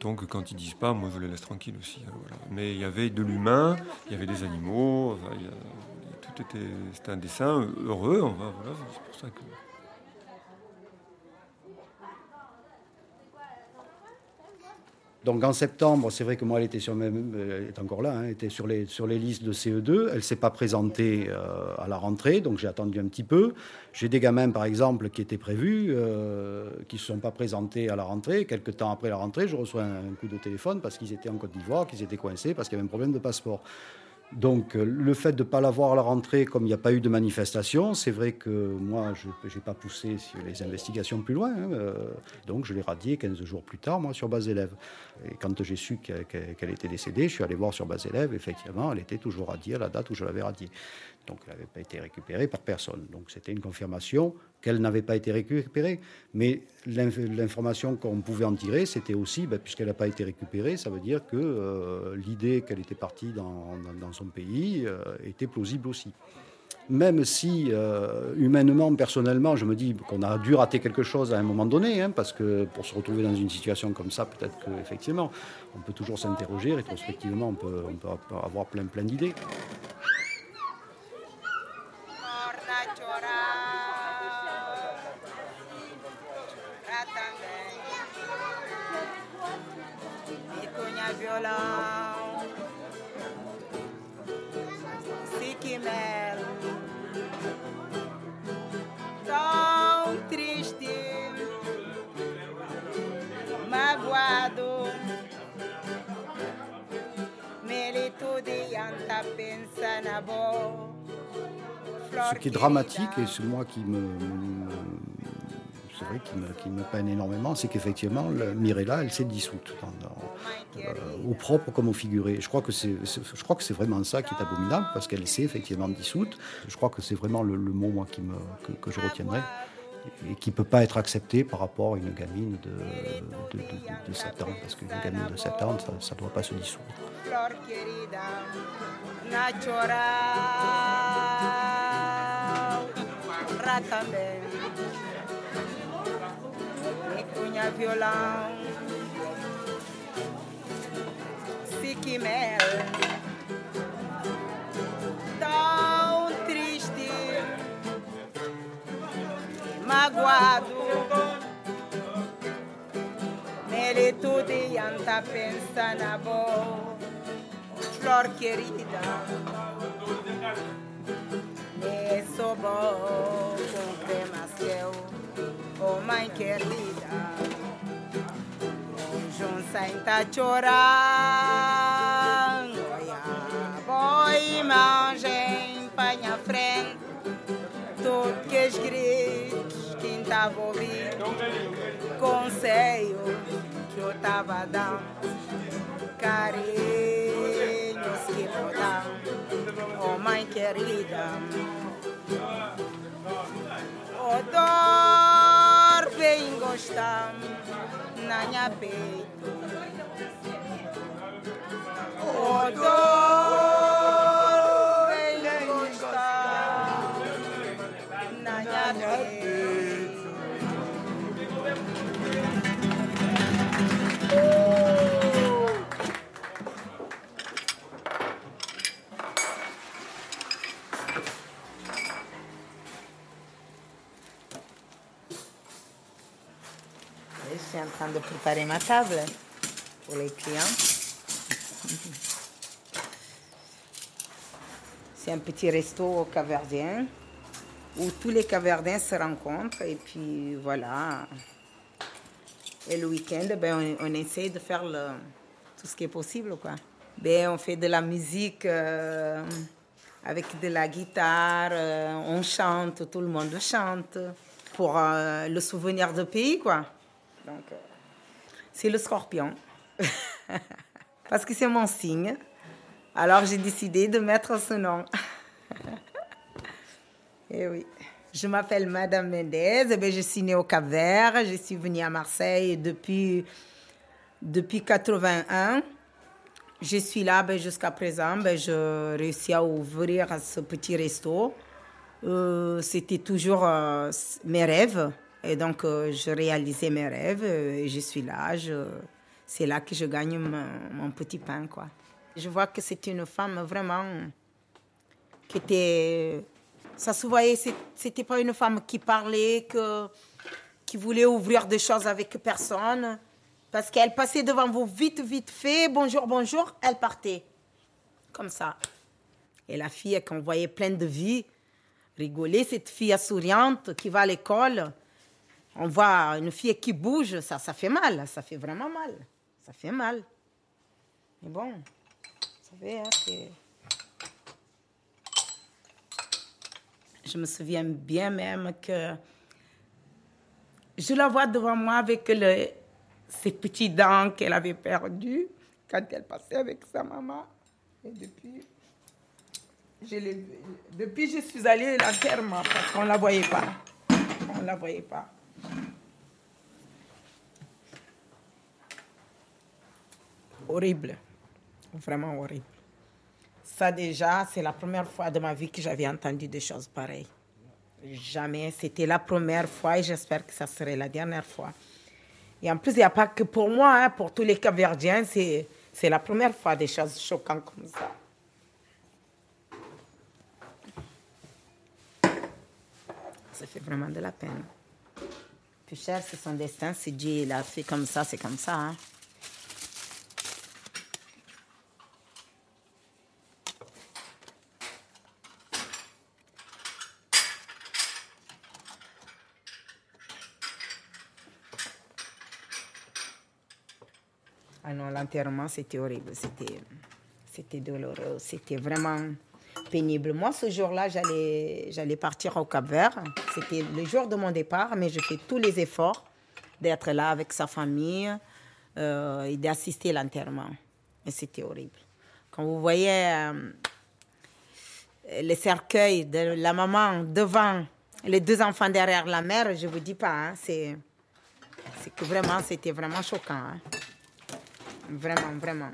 Donc quand ils disent pas, moi je les laisse tranquilles aussi. hein. Mais il y avait de l'humain, il y avait des animaux, tout était, c'était un dessin heureux. Voilà, c'est pour ça que. Donc en septembre, c'est vrai que moi, elle était, sur même, euh, encore là, hein, était sur les, sur les listes de CE2. Elle ne s'est pas présentée euh, à la rentrée, donc j'ai attendu un petit peu. J'ai des gamins, par exemple, qui étaient prévus, euh, qui ne se sont pas présentés à la rentrée. Quelques temps après la rentrée, je reçois un coup de téléphone parce qu'ils étaient en Côte d'Ivoire, qu'ils étaient coincés, parce qu'il y avait un problème de passeport. Donc euh, le fait de ne pas l'avoir à la rentrée, comme il n'y a pas eu de manifestation, c'est vrai que moi, je n'ai pas poussé les investigations plus loin. hein, euh, donc je l'ai radiée 15 jours plus tard, moi, sur base élève. Et quand j'ai su qu'elle qu'elle était décédée, je suis allé voir sur base élève. Effectivement, elle était toujours radiée à la date où je l'avais radiée. Donc elle n'avait pas été récupérée par personne. Donc c'était une confirmation qu'elle n'avait pas été récupérée. Mais l'inf- l'information qu'on pouvait en tirer, c'était aussi, ben, puisqu'elle n'a pas été récupérée, ça veut dire que euh, l'idée qu'elle était partie dans son pays euh, était plausible aussi. Même si, euh, humainement, personnellement, je me dis qu'on a dû rater quelque chose à un moment donné, hein, parce que pour se retrouver dans une situation comme ça, peut-être qu'effectivement, on peut toujours s'interroger, rétrospectivement, on peut, on peut avoir plein, plein d'idées. Violão, Siquimel, tão triste, magoado. Ce qui est dramatique, et c'est moi qui me, me- c'est vrai qui me, peine énormément, c'est qu'effectivement, Mirella, elle s'est dissoute, euh, au propre comme au figuré. Je crois que c'est, vraiment ça qui est abominable, parce qu'elle s'est effectivement dissoute. Je crois que c'est vraiment le, mot que, je retiendrai et qui ne peut pas être accepté par rapport à une gamine de- de 7 ans, parce qu'une gamine de 7 ans, ça ne doit pas se dissoudre. e cunha violão. Siquimel, tão triste, magoado. Nele tudo anda pensa na voz, flor querida. É Nesse bom, com crema oh mãe querida. Em tá chorando, boi mangem panha frente, tudo que os gritos quem tava ouvindo, conselho que eu tava dando, carinhos que vou dar, oh mãe querida. tam na nya be odo. Préparer ma table pour les clients. C'est un petit resto caverdien où tous les caverdiens se rencontrent et puis voilà. Et le week-end, ben, on, on essaie de faire le- tout ce qui est possible. Quoi. Ben, on fait de la musique euh, avec de la guitare, euh, on chante, tout le monde chante pour euh, le souvenir de pays. Quoi. C'est le scorpion. Parce que c'est mon signe. Alors j'ai décidé de mettre ce nom. Et oui. Je m'appelle Madame Mendez. Eh bien, je suis née au Cap-Vert. Je suis venue à Marseille depuis, depuis 81. Je suis là ben, jusqu'à présent. Ben, je réussis à ouvrir ce petit resto. Euh, C'était toujours euh, mes rêves. Et donc, euh, je réalisais mes rêves. euh, Et je suis là. C'est là que je gagne mon, petit pain. Quoi. Je vois que c'est une femme vraiment qui était. Ça se voyait, c'était pas une femme qui parlait, qui voulait ouvrir des choses avec personne. Parce qu'elle passait devant vous vite, vite fait, bonjour, bonjour, elle partait. Comme ça. Et la fille qu'on voyait pleine de vie, rigoler, cette fille souriante qui va à l'école, on voit une fille qui bouge, ça, fait mal, ça fait vraiment mal. Ça fait mal. Mais bon, vous savez, hein, c'est- Je me souviens bien même que je la vois devant moi avec ses petits dents qu'elle avait perdues quand elle passait avec sa maman. Et depuis, je depuis je suis allée à l'enterrement parce qu'on ne la voyait pas. On ne la voyait pas. Horrible. Vraiment horrible. Ça déjà, c'est la première fois de ma vie que j'avais entendu des choses pareilles. Jamais. C'était la première fois et j'espère que ça serait la dernière fois. Et en plus, il n'y a pas que pour moi, hein, pour tous les Caverdiens, c'est, c'est la première fois des choses choquantes comme ça. Ça fait vraiment de la peine. Plus cher, c'est son destin. Si Dieu l'a fait comme ça, c'est comme ça. hein. Ah non, l'enterrement, c'était horrible. C'était, c'était douloureux. C'était vraiment pénible. Moi, ce jour-là, j'allais, j'allais partir au Cap-Vert. C'était le jour de mon départ, mais je fais tous les efforts d'être là avec sa famille euh, et d'assister à l'enterrement. Et c'était horrible. Quand vous voyez euh, le cercueil de la maman devant les deux enfants derrière la mère, je vous dis pas, hein, c'est, c'est que vraiment, c'était vraiment choquant. hein. Vraiment, vraiment.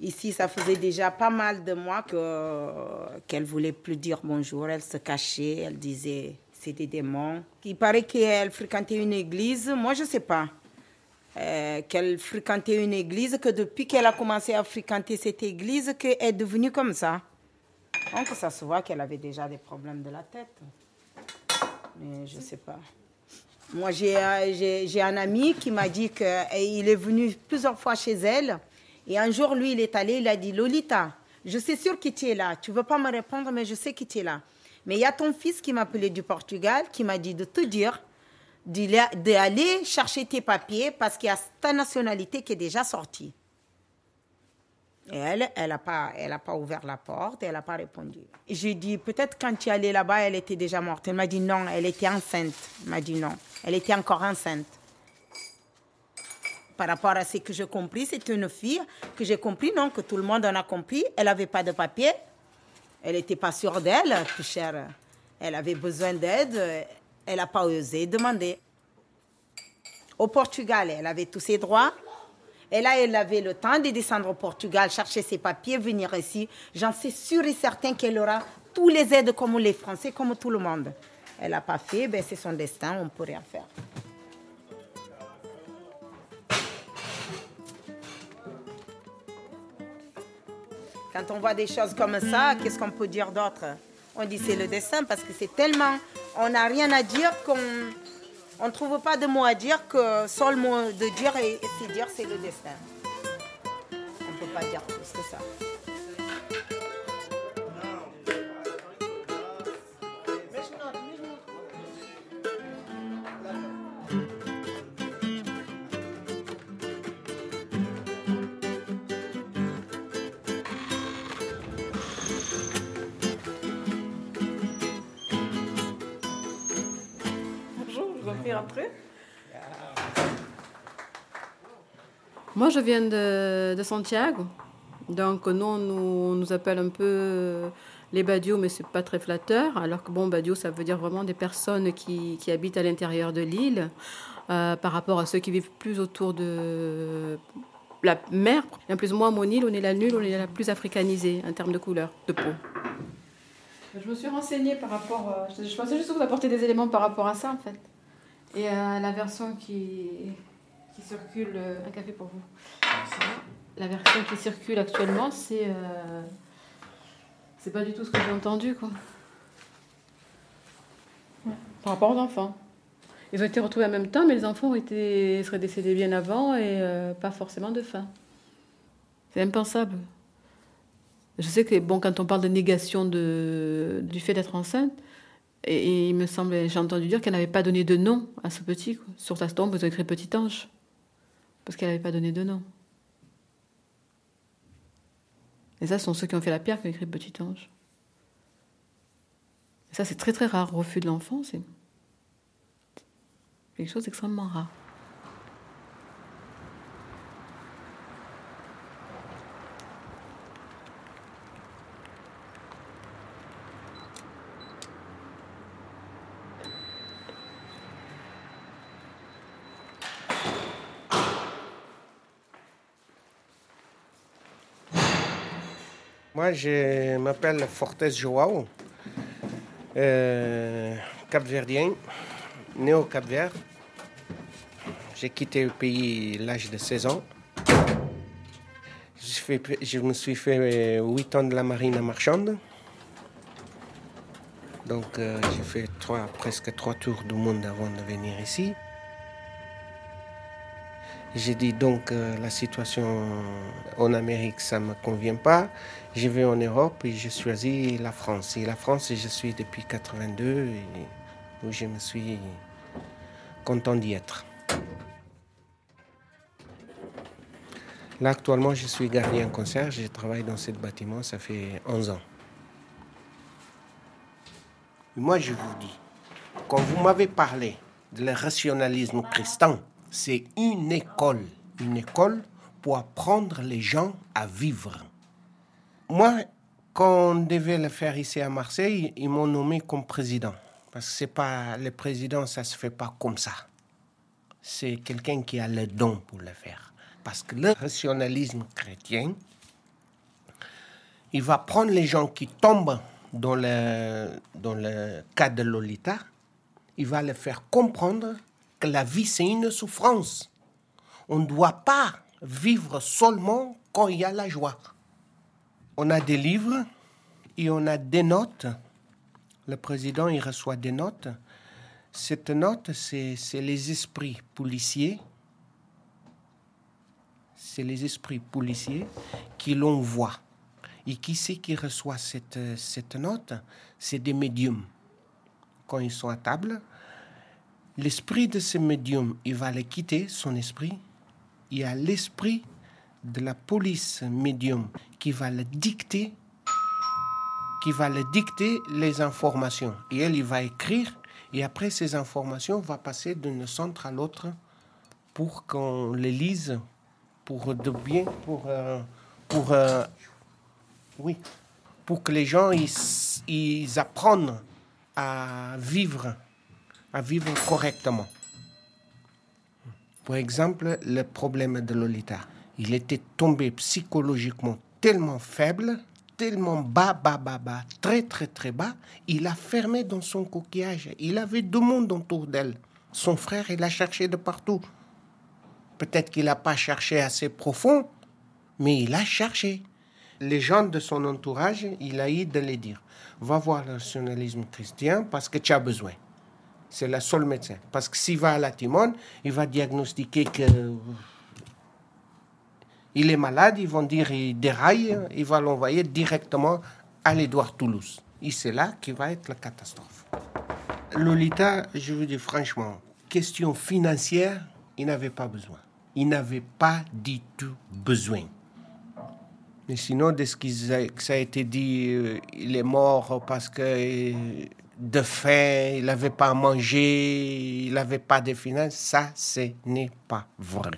Ici, ça faisait déjà pas mal de mois que, qu'elle voulait plus dire bonjour. Elle se cachait, elle disait c'est des démons. Il paraît qu'elle fréquentait une église. Moi, je sais pas. Euh, qu'elle fréquentait une église, que depuis qu'elle a commencé à fréquenter cette église, qu'elle est devenue comme ça. Donc, ça se voit qu'elle avait déjà des problèmes de la tête. Mais je sais pas. Moi, euh, j'ai un ami qui m'a dit qu'il est venu plusieurs fois chez elle. Et un jour, lui, il est allé, il a dit Lolita, je suis sûr que tu es là. Tu ne veux pas me répondre, mais je sais que tu es là. Mais il y a ton fils qui m'a appelé du Portugal, qui m'a dit de te dire d'aller chercher tes papiers parce qu'il y a ta nationalité qui est déjà sortie. Et elle, elle n'a pas, pas ouvert la porte, elle n'a pas répondu. J'ai dit, peut-être quand tu es allée là-bas, elle était déjà morte. Elle m'a dit non, elle était enceinte. Elle m'a dit non, elle était encore enceinte. Par rapport à ce que j'ai compris, c'est une fille que j'ai compris, non, que tout le monde en a compris. Elle n'avait pas de papier. Elle n'était pas sûre d'elle, plus chère. Elle avait besoin d'aide. Elle n'a pas osé demander. Au Portugal, elle avait tous ses droits. Et là, elle avait le temps de descendre au Portugal, chercher ses papiers, venir ici. J'en suis sûre et certain qu'elle aura tous les aides comme les Français, comme tout le monde. Elle n'a pas fait, ben c'est son destin, on ne peut rien faire. Quand on voit des choses comme ça, qu'est-ce qu'on peut dire d'autre? On dit c'est le destin parce que c'est tellement... On n'a rien à dire qu'on on ne trouve pas de mots à dire que seul mot de dire et, et dire c'est le destin. On ne peut pas dire plus que ça. Je viens de, de Santiago. Donc, nous, on nous, appelle un peu euh, les badios, mais c'est pas très flatteur. Alors que, bon, badio, ça veut dire vraiment des personnes qui, qui habitent à l'intérieur de l'île, euh, par rapport à ceux qui vivent plus autour de la mer. Et en plus, moi, mon île, on est la nulle, on est la plus africanisée en termes de couleur de peau. Je me suis renseignée par rapport. euh, je pensais juste vous apporter des éléments par rapport à ça, en fait. Et à la version qui, qui circule. euh, un café pour vous. La version qui circule actuellement, c'est. euh, C'est pas du tout ce que j'ai entendu, quoi. Ouais. Par rapport aux enfants. Ils ont été retrouvés en même temps, mais les enfants ont été, seraient décédés bien avant et euh, pas forcément de faim. C'est impensable. Je sais que bon, quand on parle de négation de, du fait d'être enceinte, et, et il me semble, j'ai entendu dire qu'elle n'avait pas donné de nom à ce petit. quoi. Sur sa tombe, ils ont écrit petit ange. Parce qu'elle n'avait pas donné de nom. Et ça, ce sont ceux qui ont fait la pierre qui ont écrit petit ange. Et ça, c'est très très rare. Refus de l'enfant, c'est quelque chose d'extrêmement rare. Je m'appelle Fortes Joao, euh, capverdien, né au Cap-Vert. J'ai quitté le pays à l'âge de 16 ans. Je, me suis fait 8 ans de la marine marchande. Donc, euh, j'ai fait presque trois tours du monde avant de venir ici. J'ai dit donc euh, la situation en Amérique, ça ne me convient pas. Je vais en Europe et j'ai choisi la France. Et la France, je suis depuis 82 et où je me suis content d'y être. Là, actuellement, je suis gardien concierge. Je travaille dans ce bâtiment, ça fait 11 ans. Moi, je vous dis, quand vous m'avez parlé de le rationalisme chrétien, c'est une école. Une école pour apprendre les gens à vivre. Moi, quand on devait le faire ici à Marseille, ils m'ont nommé comme président. Parce que c'est pas le président, ça se fait pas comme ça. C'est quelqu'un qui a le don pour le faire. Parce que le rationalisme chrétien, il va prendre les gens qui tombent dans le, dans le cas de Lolita, il va les faire comprendre la vie, c'est une souffrance. On ne doit pas vivre seulement quand il y a la joie. On a des livres et on a des notes. Le président, il reçoit des notes. Cette note, c'est les esprits policiers. C'est les esprits policiers qui l'envoient. Et qui c'est qui reçoit cette note? C'est des médiums. Quand ils sont à table, l'esprit de ce médium, il va le quitter, son esprit. Il y a l'esprit de la police médium qui va le dicter, qui va le dicter les informations. Et elle, il va écrire, et après ces informations vont passer d'un centre à l'autre pour qu'on les lise, pour de bien, pour, euh, pour euh, oui, pour que les gens ils, ils apprennent à vivre, à vivre correctement. Par exemple, le problème de Lolita. Il était tombé psychologiquement tellement faible, tellement bas, bas, bas, bas, très, très, très bas. Il a fermé dans son coquillage. Il avait deux mondes autour d'elle. Son frère, il a cherché de partout. Peut-être qu'il n'a pas cherché assez profond, mais il a cherché. Les gens de son entourage, il a eu de les dire. Va voir le nationalisme chrétien parce que tu as besoin. C'est le seul médecin. Parce que s'il va à la Timone, il va diagnostiquer que il est malade, ils vont dire il déraille, il va l'envoyer directement à l'Édouard Toulouse. Et c'est là qui va être la catastrophe. Lolita, je vous dis franchement, question financière, il n'avait pas besoin. Il n'avait pas du tout besoin. Mais sinon, de ce que ça a été dit, euh, il est mort parce que euh, de faim, il n'avait pas à manger, il n'avait pas de finances, ça, ce n'est pas vrai.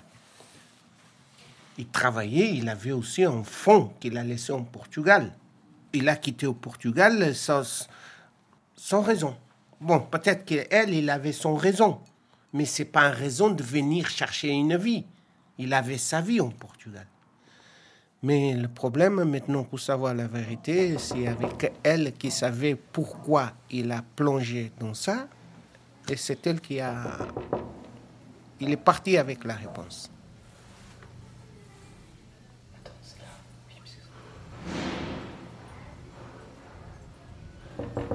Il travaillait, il avait aussi un fonds qu'il a laissé en Portugal. Il a quitté au Portugal sans, sans raison. Bon, peut-être qu'elle, il avait son raison, mais c'est pas une raison de venir chercher une vie. Il avait sa vie en Portugal. Mais le problème maintenant, pour savoir la vérité, c'est avec elle qui savait pourquoi il a plongé dans ça, et c'est elle qui a... Il est parti avec la réponse. Sophie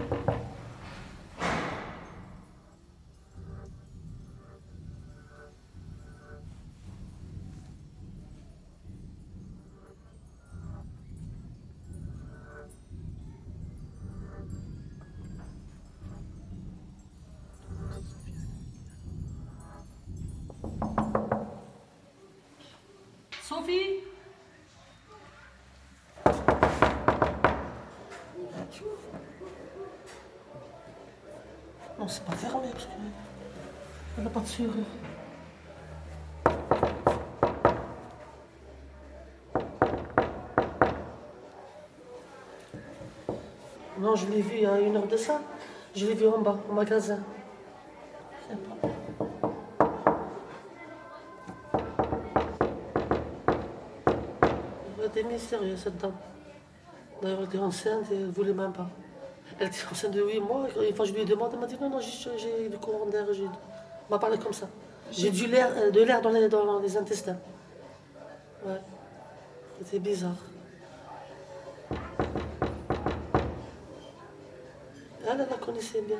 une heure de ça. Je l'ai vu en bas, au magasin. Elle était mystérieuse, cette dame. D'ailleurs, elle était enceinte et elle ne voulait même pas. Elle était enceinte de 8 mois. Et quand je lui ai demandé, elle m'a dit non, non, j'ai du courant d'air. Elle m'a parlé comme ça. J'ai du l'air, euh, de l'air dans les, dans les intestins. Ouais. C'était bizarre. Bien.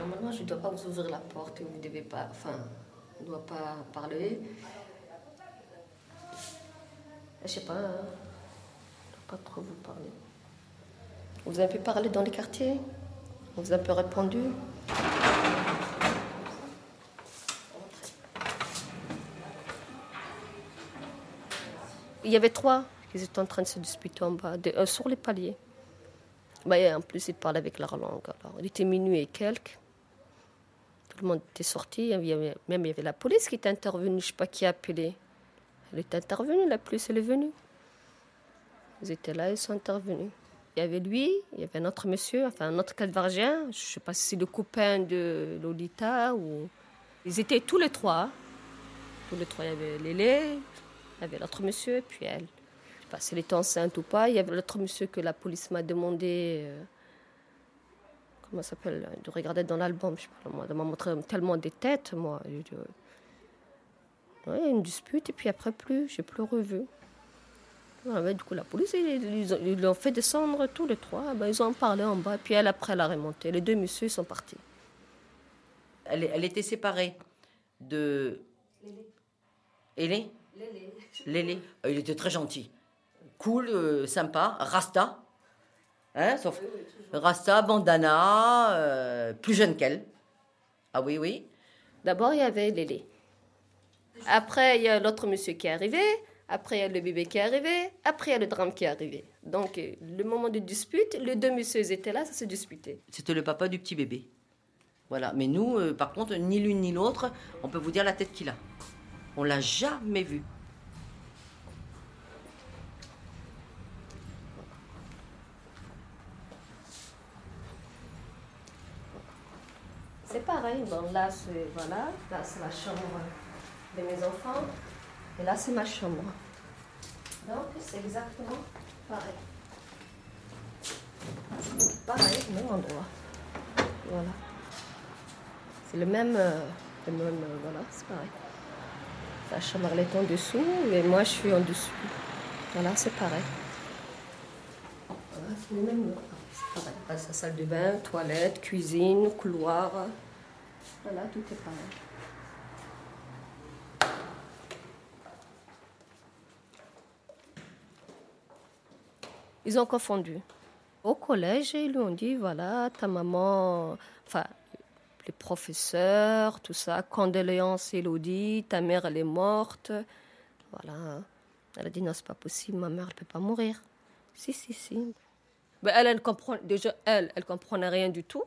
Normalement, je ne dois pas vous ouvrir la porte et vous ne devez pas. Enfin, on ne doit pas parler. Je sais pas. hein. Je ne dois pas trop vous parler. Vous avez un peu parlé dans les quartiers? Vous avez un peu répondu Il y avait trois qui étaient en train de se disputer en bas, de- euh, sur les paliers. Bah, en plus, ils parlaient avec leur langue. Alors, il était minuit et quelques. Tout le monde était sorti. Même il y avait la police qui était intervenue. Je ne sais pas qui a appelé. Elle est intervenue, la police, elle est venue. Ils étaient là, ils sont intervenus. Il y avait lui, il y avait un autre monsieur, enfin un autre calvargien. Je ne sais pas si c'est le copain de Lolita ou. Ils étaient tous les trois. Tous les trois, il y avait Lélé, il y avait l'autre monsieur, et puis elle. Je ne sais pas si elle était enceinte ou pas. Il y avait l'autre monsieur que la police m'a demandé. euh, comment ça s'appelle De regarder dans l'album. Je sais pas, moi, de m'a montré tellement des têtes, moi. Euh, ouais, une dispute, et puis après, plus, j'ai plus revu. Ouais, ouais, du coup, la police, ils, ils ont- ils l'ont fait descendre tous les trois. Ben, ils ont parlé en bas, puis elle, après, elle a remonté. Les deux messieurs, ils sont partis. Elle, elle était séparée de. Lélé Lélé. Euh, Il était très gentil. Cool, euh, sympa. Rasta. Hein, sauf Rasta, bandana, euh, plus jeune qu'elle. Ah oui, oui. D'abord, il y avait Lélé. Après, il y a l'autre monsieur qui est arrivé. Après, il y a le bébé qui est arrivé. Après, il y a le drame qui est arrivé. Donc, euh, le moment de dispute, les deux messieurs étaient là, ça s'est disputé. C'était le papa du petit bébé. Voilà. Mais nous, euh, par contre, ni l'une ni l'autre, on peut vous dire la tête qu'il a. On l'a jamais vu. C'est pareil. Bon, là, c'est voilà, là, c'est la chambre de mes enfants. Et là, c'est ma chambre. Donc, c'est exactement pareil. Pareil, même endroit. Voilà. C'est le même, euh, le même euh, voilà, c'est pareil. La chambre, elle est en dessous et moi, je suis en dessous. Voilà, c'est pareil. Voilà, c'est le même mur. C'est pareil. C'est salle de bain, toilette, cuisine, couloir. Voilà, tout est pareil. Ils ont confondu. Au collège, ils lui ont dit, voilà, ta maman, enfin, les professeurs, tout ça, condoléances, Elodie, ta mère, elle est morte. Voilà. Elle a dit, non, c'est pas possible, ma mère, elle peut pas mourir. Si, si, si. Ben, elle, elle comprend, déjà, elle, elle comprenait rien du tout.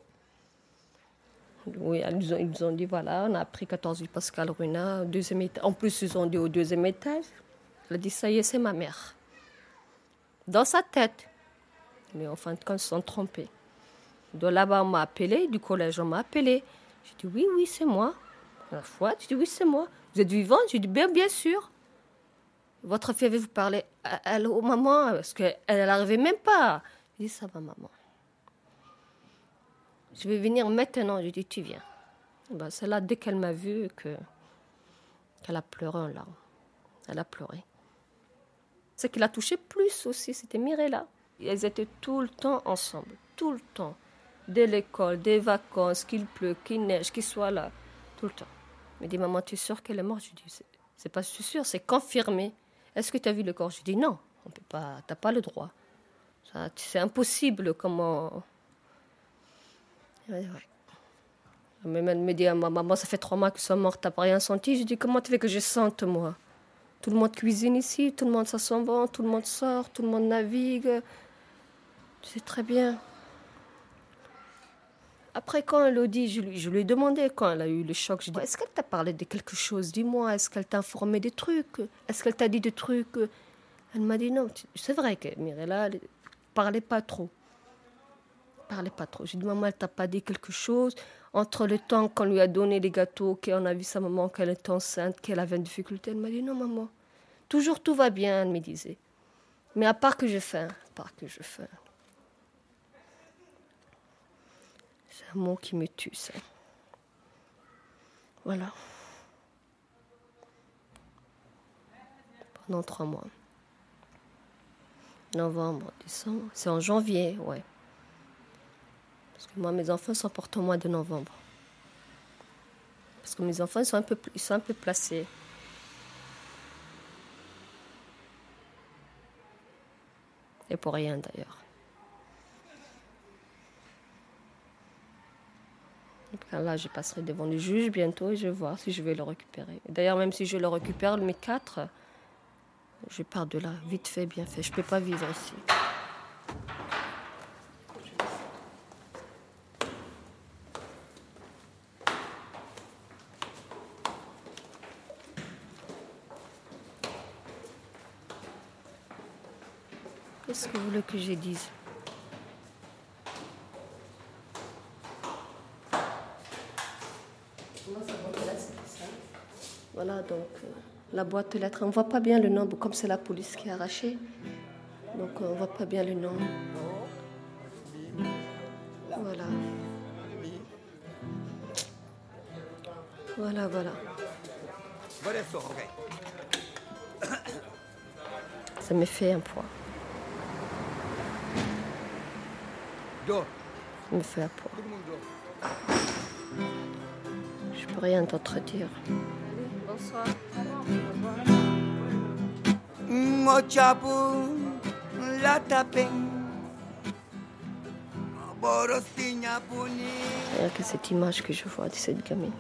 Oui, ils nous ont, dit, voilà, on a pris 14 000 Pascal Runa, deuxième étage. En plus, ils ont dit au deuxième étage. Elle a dit, ça y est, c'est ma mère. Dans sa tête. Mais en fin de compte, ils se sont trompés. De là-bas, on m'a appelé, du collège, on m'a appelé. J'ai dit, oui, oui, c'est moi. La fois, j'ai dit, oui, c'est moi. Vous êtes vivante? J'ai dit, bien, sûr. Votre fille avait vous elle, au maman, parce qu'elle n'arrivait même pas. J'ai dit, ça va, maman. Je vais venir maintenant. J'ai dit, tu viens. Ben, c'est là, dès qu'elle m'a que, qu'elle a pleuré en larmes. Elle a pleuré. Ce qui l'a touché plus aussi, c'était Mirella. Elles étaient tout le temps ensemble, tout le temps. Dès l'école, des vacances, qu'il pleut, qu'il neige, qu'il soit là, tout le temps. Elle me dit, maman, tu es sûre qu'elle est morte? Je dis, c'est, pas sûr, c'est confirmé. Est-ce que tu as vu le corps? Je dis non, on peut pas, t'as pas le droit. C'est impossible, comment. Ouais, ouais. Même elle me dit maman, ça fait trois mois qu'ils sont morts, t'as pas rien senti? Je dis comment tu veux que je sente, moi? Tout le monde cuisine ici, tout le monde ça sent bon, tout le monde sort, tout le monde navigue. Tu sais très bien. Après, quand elle a dit, je lui, je lui ai demandé quand elle a eu le choc, je dis Est-ce qu'elle t'a parlé de quelque chose? Dis-moi, est-ce qu'elle t'a informé des trucs? Est-ce qu'elle t'a dit des trucs? Elle m'a dit non. C'est vrai que Mirella ne parlait pas trop. parlait pas trop. J'ai dit Maman, elle t'a pas dit quelque chose Entre le temps qu'on lui a donné les gâteaux, qu'on a vu sa maman, qu'elle était enceinte, qu'elle avait une difficulté, elle m'a dit Non, maman. Toujours tout va bien, elle me disait. Mais à part que je fais, à part que je fais. C'est un mot qui me tue, ça. Voilà. Pendant trois mois. Novembre, décembre. C'est en janvier, ouais. Parce que moi, mes enfants sont portés au mois de novembre. Parce que mes enfants ils sont un peu, ils sont un peu placés. Et pour rien d'ailleurs. Là, je passerai devant le juge bientôt et je vais voir si je vais le récupérer. D'ailleurs, même si je le récupère, mes quatre, je pars de là, vite fait, bien fait. Je ne peux pas vivre ici. Qu'est-ce que vous voulez que je dise Voilà, donc euh, la boîte aux lettres, on ne voit pas bien le nombre, comme c'est la police qui a arraché. Donc on ne voit pas bien le nombre. Voilà. Voilà, voilà. Ça me fait un poids. Ça me fait poids. Je peux rien d'autre dire. Bonsoir. Mochapu la que cette image que je vois de cette gamine.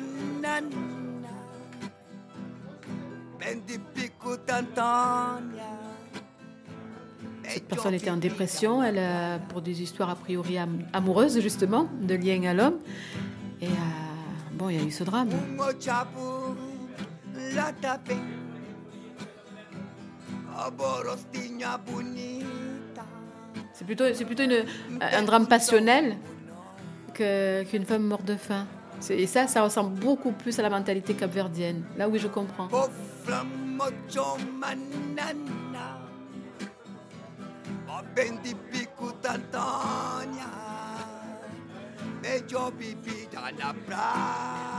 Manana Cette personne était en dépression, elle a, pour des histoires a priori am- amoureuses justement, de lien à l'homme. Et euh, bon, il y a eu ce drame. C'est plutôt, plutôt une- un drame passionnel qu'une femme morte de faim. Et ça, ça ressemble beaucoup plus à la mentalité capverdienne. Là, oui, je comprends.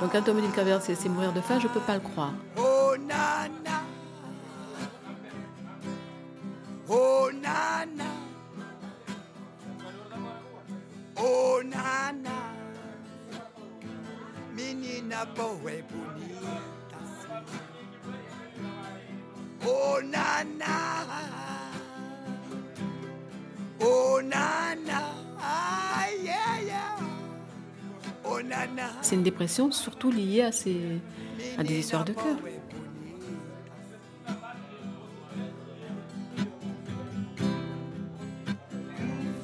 Donc quand on me dit que Capverde, c'est mourir de faim, je peux pas le croire. Oh nana Oh nana Oh nana Menina boa e bonita. Oh nana Oh nana Ai, yeah, yeah. Oh nana C'est une dépression surtout liée à, ces, à des histoires de cœur.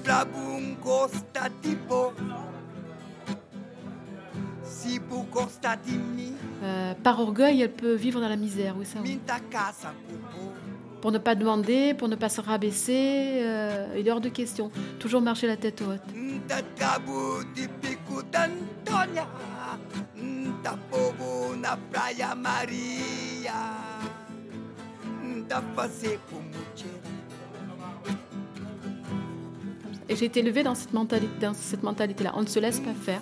Flabum gosta Euh, par orgueil, elle peut vivre dans la misère, oui, ça. oui. Pour ne pas demander, pour ne pas se rabaisser, euh, il est hors de question. Toujours marcher la tête haute. Et j'ai été élevée dans cette mentalité, dans cette mentalité-là. On ne se laisse pas faire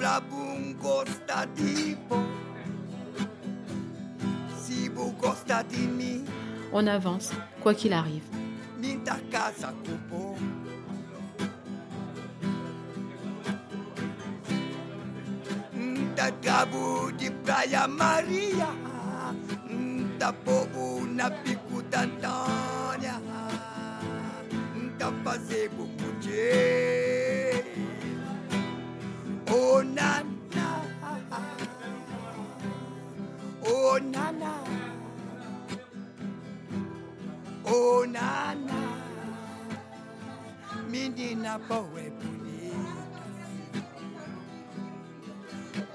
gosta di si vous gosta di me. On avance, quoi qu'il arrive. Minta casa cupo. Minta gabu di Praia Maria. Minta bobo na pico d'Antônia. Minta fazer cucuje. Oh. Oh nana. Oh nana. Mini na powe puni.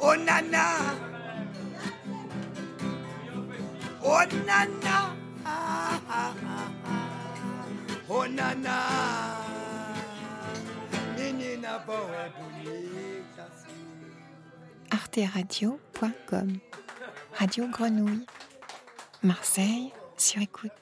Oh nana. Oh nana. Oh. Mini na powe puni. arteradio.com Radio Grenouille. Marseille, sur écoute.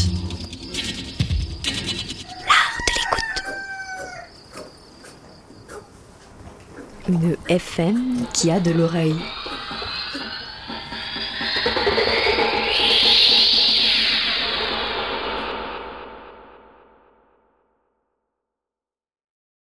Qui a de l'oreille.